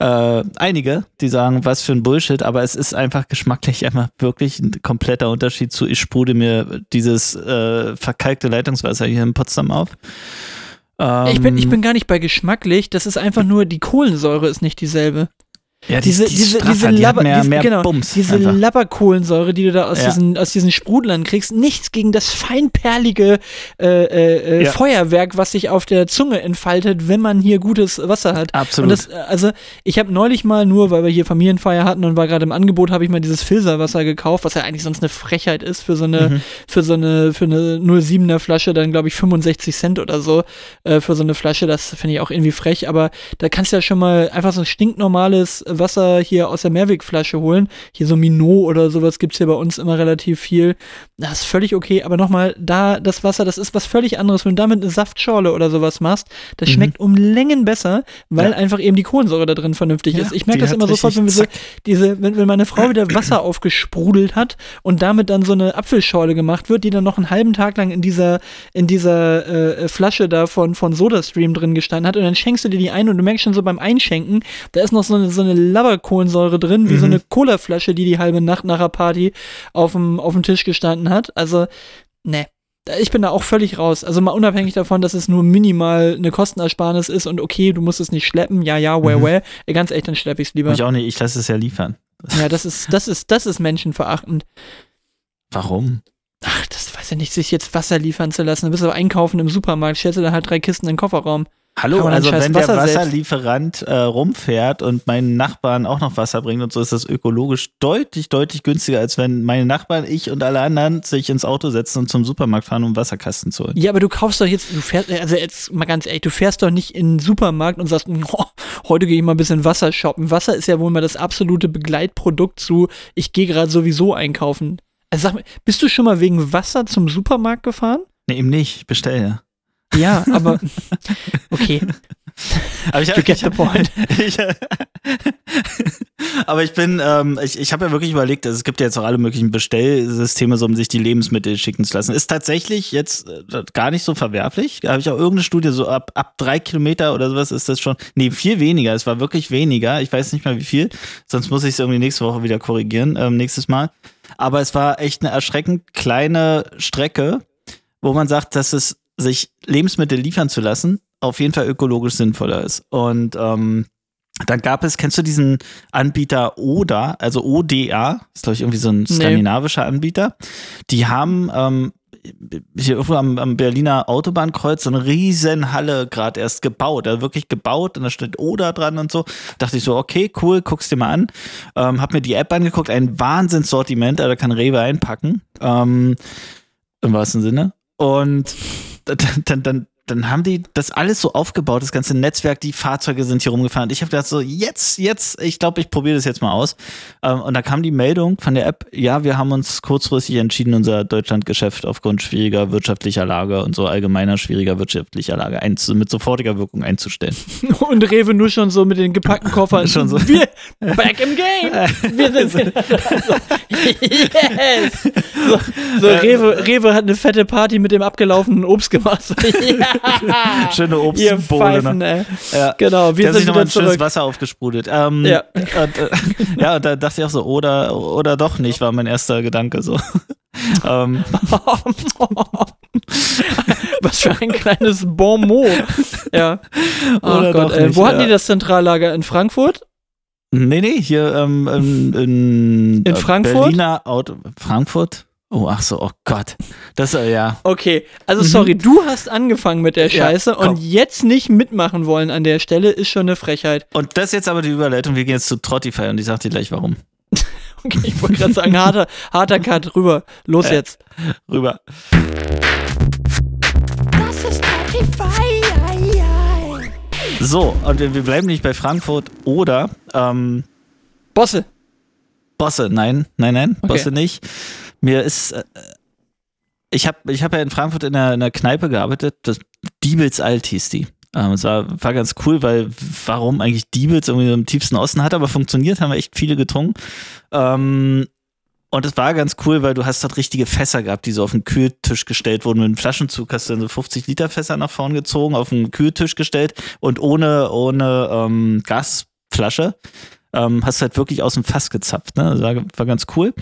äh, einige, die sagen, was für ein Bullshit, aber es ist einfach geschmacklich einfach wirklich ein kompletter Unterschied zu, ich sprudel mir dieses äh, verkalkte Leitungswasser hier in Potsdam auf.
Ähm, ich, bin, ich bin gar nicht bei geschmacklich, das ist einfach nur, die Kohlensäure ist nicht dieselbe.
Ja, diese, die, die diese, diese, die Labber, mehr, mehr
genau, Bums diese Labberkohlensäure, die du da aus, ja. diesen, aus diesen Sprudlern kriegst, nichts gegen das feinperlige äh, äh, äh, ja. Feuerwerk, was sich auf der Zunge entfaltet, wenn man hier gutes Wasser hat.
Absolut.
Das, also ich habe neulich mal nur, weil wir hier Familienfeier hatten und war gerade im Angebot, habe ich mal dieses Filterwasser gekauft, was ja eigentlich sonst eine Frechheit ist für so eine, mhm. für so eine, für eine 07er Flasche, dann glaube ich 65 Cent oder so äh, für so eine Flasche. Das finde ich auch irgendwie frech, aber da kannst du ja schon mal einfach so ein stinknormales Wasser hier aus der Mehrwegflasche holen. Hier so Minot oder sowas gibt es hier bei uns immer relativ viel. Das ist völlig okay, aber nochmal, da das Wasser, das ist was völlig anderes. Wenn du damit eine Saftschorle oder sowas machst, das mhm. schmeckt um Längen besser, weil ja. einfach eben die Kohlensäure da drin vernünftig ja, ist. Ich merke das immer sofort, wenn wir so, diese, wenn, wenn meine Frau wieder Wasser aufgesprudelt hat und damit dann so eine Apfelschorle gemacht wird, die dann noch einen halben Tag lang in dieser, in dieser äh, Flasche da von, von SodaStream drin gestanden hat und dann schenkst du dir die ein und du merkst schon so beim Einschenken, da ist noch so eine, so eine Labberkohlensäure drin, wie mhm. so eine Colaflasche, die die halbe Nacht nach der Party auf dem, auf dem Tisch gestanden hat. Also, ne. Ich bin da auch völlig raus. Also mal unabhängig davon, dass es nur minimal eine Kostenersparnis ist und okay, du musst es nicht schleppen. Ja, ja, where, mhm. where. Ganz echt, dann schleppe ich es lieber.
Ich auch nicht, ich lasse es ja liefern.
Ja, das ist, das ist, das ist menschenverachtend.
Warum?
Ach, das weiß ich nicht, sich jetzt Wasser liefern zu lassen. Du bist aber einkaufen im Supermarkt, stellst du da halt drei Kisten in den Kofferraum.
Hallo, also wenn der Wasserlieferant äh, rumfährt und meinen Nachbarn auch noch Wasser bringt und so, ist das ökologisch deutlich, deutlich günstiger, als wenn meine Nachbarn, ich und alle anderen sich ins Auto setzen und zum Supermarkt fahren, um Wasserkasten zu holen.
Ja, aber du kaufst doch jetzt, du fährst, also jetzt mal ganz ehrlich, du fährst doch nicht in den Supermarkt und sagst, oh, heute gehe ich mal ein bisschen Wasser shoppen. Wasser ist ja wohl mal das absolute Begleitprodukt zu, ich gehe gerade sowieso einkaufen. Also sag mal, bist du schon mal wegen Wasser zum Supermarkt gefahren?
Nee, eben nicht, ich bestelle.
Ja, aber okay.
aber ich, you get the point. Ich, aber ich bin, ähm, ich, ich habe ja wirklich überlegt, also es gibt ja jetzt auch alle möglichen Bestellsysteme, so um sich die Lebensmittel schicken zu lassen. Ist tatsächlich jetzt äh, gar nicht so verwerflich. Da habe ich auch irgendeine Studie, so ab, ab drei Kilometer oder sowas ist das schon, nee, viel weniger. Es war wirklich weniger. Ich weiß nicht mal wie viel. Sonst muss ich es irgendwie nächste Woche wieder korrigieren, ähm, nächstes Mal. Aber es war echt eine erschreckend kleine Strecke, wo man sagt, dass es sich Lebensmittel liefern zu lassen, auf jeden Fall ökologisch sinnvoller ist. Und ähm, dann gab es, kennst du diesen Anbieter ODA, also ODA, ist glaube ich irgendwie so ein skandinavischer nee. Anbieter. Die haben ähm, hier irgendwo am, am, Berliner Autobahnkreuz so eine riesen Halle gerade erst gebaut, also wirklich gebaut und da steht Oda dran und so. Dachte ich so, okay, cool, guck's dir mal an. Ähm, hab mir die App angeguckt, ein Wahnsinnssortiment, da kann Rewe einpacken. Ähm, Im wahrsten Sinne. Und dann, dann, dann haben die das alles so aufgebaut, das ganze Netzwerk, die Fahrzeuge sind hier rumgefahren. Ich habe gedacht so, jetzt, jetzt, ich glaube, ich probiere das jetzt mal aus. Ähm, und da kam die Meldung von der App, ja, wir haben uns kurzfristig entschieden, unser Deutschlandgeschäft aufgrund schwieriger wirtschaftlicher Lage und so allgemeiner schwieriger wirtschaftlicher Lage mit sofortiger Wirkung einzustellen.
Und Rewe nur schon so mit den gepackten Koffern.
schon so.
Wir, back im Game. Wir sind so, yes. So, so Rewe, Rewe hat eine fette Party mit dem abgelaufenen Obst gemacht. Ja.
Schöne Obstbowle.
Pfeifen,
ne? Ja.
Genau, wir
Der hat
sind
sich nochmal
wieder
ein schönes
zurück.
Wasser aufgesprudelt. Ähm,
Ja.
Und, äh, ja, und da dachte ich auch so, oder, oder doch nicht, war mein erster Gedanke so. ähm,
Was für ein kleines Bon mot. Ja. Oh
Oder
Gott, ey.
nicht,
Wo hatten
ja.
die das Zentrallager? In Frankfurt?
nee, nee, hier ähm, in, in,
In
äh,
Frankfurt?
Berliner Auto. Frankfurt? Oh, ach so, oh Gott. Das, äh, ja.
Okay, also sorry, du hast angefangen mit der
Mhm. Ja,
Scheiße
komm.
und jetzt nicht mitmachen wollen an der Stelle ist schon eine Frechheit.
Und das ist jetzt aber die Überleitung. Wir gehen jetzt zu Trottify und ich sag dir gleich warum.
Okay, ich wollte gerade sagen, harter, harter Cut rüber. Los
Äh.
jetzt.
Rüber.
Das ist Spotify. Ai, ai.
So, und wir wir bleiben nicht bei Frankfurt oder ähm,
Bosse.
Bosse, nein, nein, nein,
Okay.
Bosse nicht. Mir ist, äh, ich habe ich hab ja in Frankfurt in einer, in einer Kneipe gearbeitet, das Diebels Alt hieß die. Ähm, es war, war ganz cool, weil warum eigentlich Diebels irgendwie im tiefsten Osten hat aber funktioniert, haben wir echt viele getrunken. Ähm, und es war ganz cool, weil du hast dort richtige Fässer gehabt, die so auf den Kühltisch gestellt wurden. Mit einem Flaschenzug hast du dann so 50 Liter Fässer nach vorn gezogen, auf den Kühltisch gestellt und ohne, ohne ähm, Gasflasche ähm, hast du halt wirklich aus dem Fass gezapft. Ne? Das war, war ganz cool.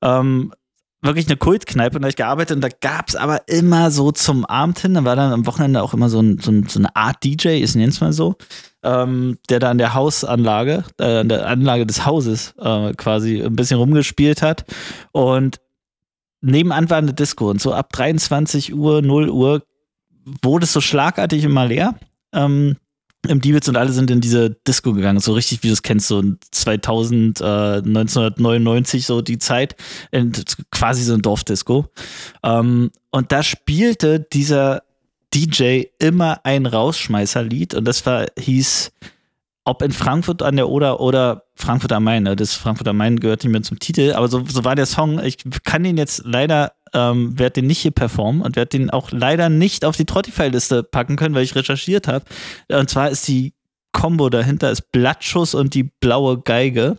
Ähm, wirklich eine Kultkneipe und da hab ich gearbeitet und da gab es aber immer so zum Abend hin, da war dann am Wochenende auch immer so, ein, so, ein, so eine Art DJ, ist nenn's mal so, ähm, der da an der Hausanlage, äh, an der Anlage des Hauses äh, quasi ein bisschen rumgespielt hat und nebenan war eine Disco und so ab 23 Uhr, 0 Uhr wurde es so schlagartig immer leer. Ähm, im Diebels und alle sind in diese Disco gegangen, so richtig wie du es kennst, so 2000, äh, 1999, so die Zeit, quasi so ein Dorfdisco. Ähm, und da spielte dieser DJ immer ein Rausschmeißerlied und das war, hieß, ob in Frankfurt an der Oder oder Frankfurt am Main. Das Frankfurt am Main gehört nicht mehr zum Titel, aber so, so war der Song. Ich kann den jetzt leider, ähm, werde den nicht hier performen und werde den auch leider nicht auf die Trottify-Liste packen können, weil ich recherchiert habe. Und zwar ist die Combo dahinter ist Blattschuss und die blaue Geige.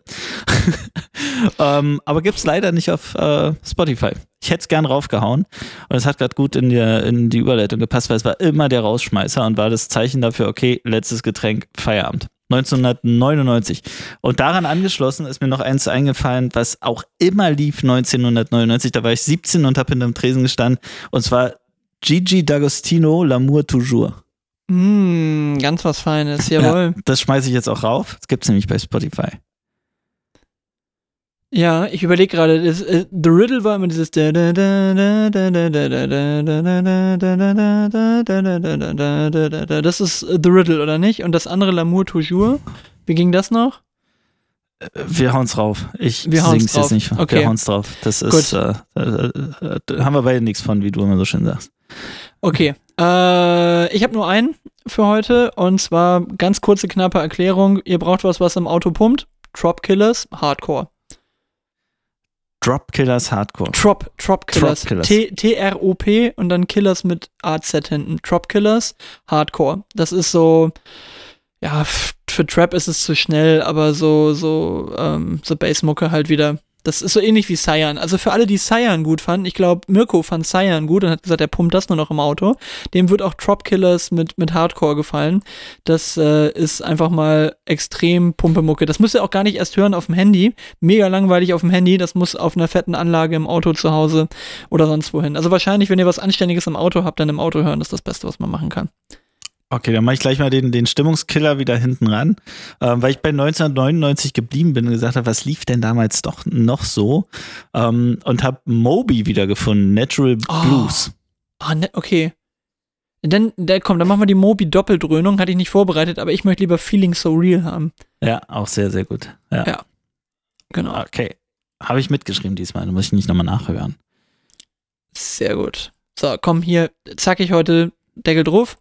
ähm, aber gibt's leider nicht auf äh, Spotify. Ich hätte es gern raufgehauen und es hat gerade gut in die, in die Überleitung gepasst, weil es war immer der Rausschmeißer und war das Zeichen dafür, okay, letztes Getränk, Feierabend. 1999. Und daran angeschlossen ist mir noch eins eingefallen, was auch immer lief 1999. Da war ich 17 und habe hinterm Tresen gestanden. Und zwar Gigi D'Agostino, L'amour toujours.
Mm, ganz was Feines, jawohl.
Ja, das schmeiße ich jetzt auch rauf. Das gibt's nämlich bei Spotify.
Ja, ich überlege gerade, äh, The Riddle war immer dieses Das ist äh, The Riddle, oder nicht? Und das andere L'amour toujours. Wie ging das noch?
Wir hauen's drauf. Ich
wir
sing's
drauf.
jetzt nicht.
Okay.
Wir hauen's drauf. Das ist, äh, haben wir beide nichts von, wie du immer so schön sagst.
Okay. Äh, ich habe nur einen für heute und zwar ganz kurze, knappe Erklärung. Ihr braucht was, was im Auto pumpt. Drop Killers, Hardcore.
Drop Killers Hardcore.
Trop, Trop Killers.
Trop Killers.
T- T-R-O-P und dann Killers mit AZ hinten. Trop Killers, Hardcore. Das ist so, ja, für Trap ist es zu schnell, aber so, so, ähm, so Bassmucke halt wieder. Das ist so ähnlich wie Cyan. Also für alle, die Cyan gut fanden, ich glaube, Mirko fand Cyan gut und hat gesagt, er pumpt das nur noch im Auto. Dem wird auch Trop Killers mit, mit Hardcore gefallen. Das äh, ist einfach mal extrem Pumpemucke. Das müsst ihr auch gar nicht erst hören auf dem Handy. Mega langweilig auf dem Handy. Das muss auf einer fetten Anlage im Auto zu Hause oder sonst wohin. Also wahrscheinlich, wenn ihr was Anständiges im Auto habt, dann im Auto hören. Ist das Beste, was man machen kann.
Okay, dann mache ich gleich mal den, den Stimmungskiller wieder hinten ran, ähm, weil ich bei 1999 geblieben bin und gesagt habe, was lief denn damals doch noch so? Ähm, und habe Moby wiedergefunden, Natural
Oh.
Blues.
Ah, ne, okay. Dann, dann komm, dann machen wir die Mobi-Doppeldröhnung. Hatte ich nicht vorbereitet, aber ich möchte lieber Feeling So Real haben.
Ja, auch sehr, sehr gut. Ja.
Ja. Genau.
Okay. Habe ich mitgeschrieben diesmal, da muss ich nicht nochmal nachhören.
Sehr gut. So, komm hier, zack ich heute Deckel drauf.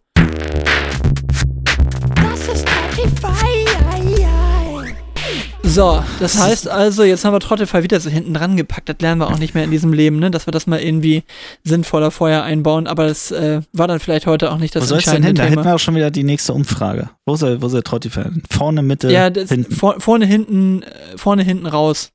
So, das heißt also, jetzt haben wir Trottelfall wieder so hinten dran gepackt. Das lernen wir auch nicht mehr in diesem Leben, ne? Dass wir das mal irgendwie sinnvoller vorher einbauen. Aber das äh, war dann vielleicht heute auch nicht das
Wo es denn
entscheidende
hin? Da hätten
Thema.
wir auch schon wieder die nächste Umfrage. Wo soll, wo soll hin? Vorne, Mitte,
ja, das,
hinten.
vor, vorne, hinten, äh, vorne, hinten raus.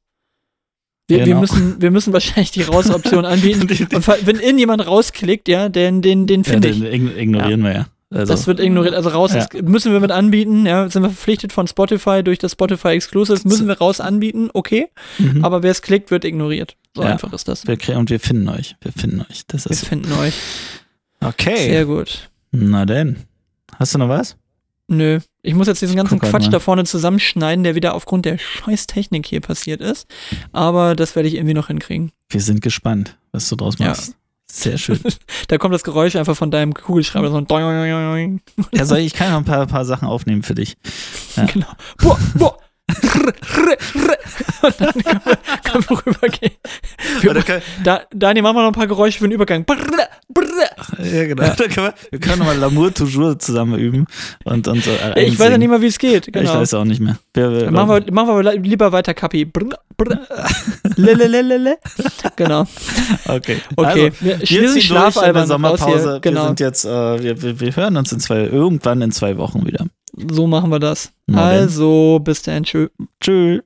Wir, wir,
Genau.
müssen, wir müssen wahrscheinlich die Raus-Option anbieten. Und wenn irgendjemand rausklickt, ja, den, den, den
Ja,
finde ich.
den ign- ignorieren wir ja. Also,
Das wird ignoriert. Also raus
Ja.
müssen wir mit anbieten, ja, sind wir verpflichtet von Spotify durch das Spotify Exclusive, müssen wir raus anbieten, okay.
mhm.
Aber wer es klickt, wird ignoriert. So
Ja.
einfach ist das.
wir und wir finden euch. Wir finden euch. Das
Wir
ist
finden euch.
okay.
Sehr gut.
Na denn. Hast du noch was?
Nö. Ich muss jetzt diesen ganzen
halt
Quatsch
mal.
da vorne zusammenschneiden, der wieder aufgrund der scheiß Technik hier passiert ist. Aber das werde ich irgendwie noch hinkriegen.
Wir sind gespannt, was du draus
Ja.
Sehr schön.
Da kommt das Geräusch einfach von deinem Kugelschreiber, so ein Doing.
ja, soll ich, ich kann noch ein paar, paar Sachen aufnehmen für dich. Ja.
Genau. Boah, boah. Und dann können wir, können wir rübergehen. Wir, da, Daniel, machen wir noch ein paar Geräusche für den Übergang.
Ja, genau. Da können wir, wir können nochmal L'amour toujours zusammen üben. Und, und so, äh,
Ich weiß ja nicht mal, wie es geht. Genau.
Ich weiß auch nicht mehr. Wir, wir,
machen wir, machen wir lieber weiter, Kapi. Brr, brr. Lelelelele. Genau.
Okay.
Okay,
Also,
wir schließen
der
Schlafalbern
Sommerpause.
hier.
Wir
Genau,
sind jetzt, äh, wir, wir, hören uns in zwei, irgendwann in zwei Wochen wieder.
so machen wir das.
Denn.
Also, bis dann. Tschö.
Tschüss.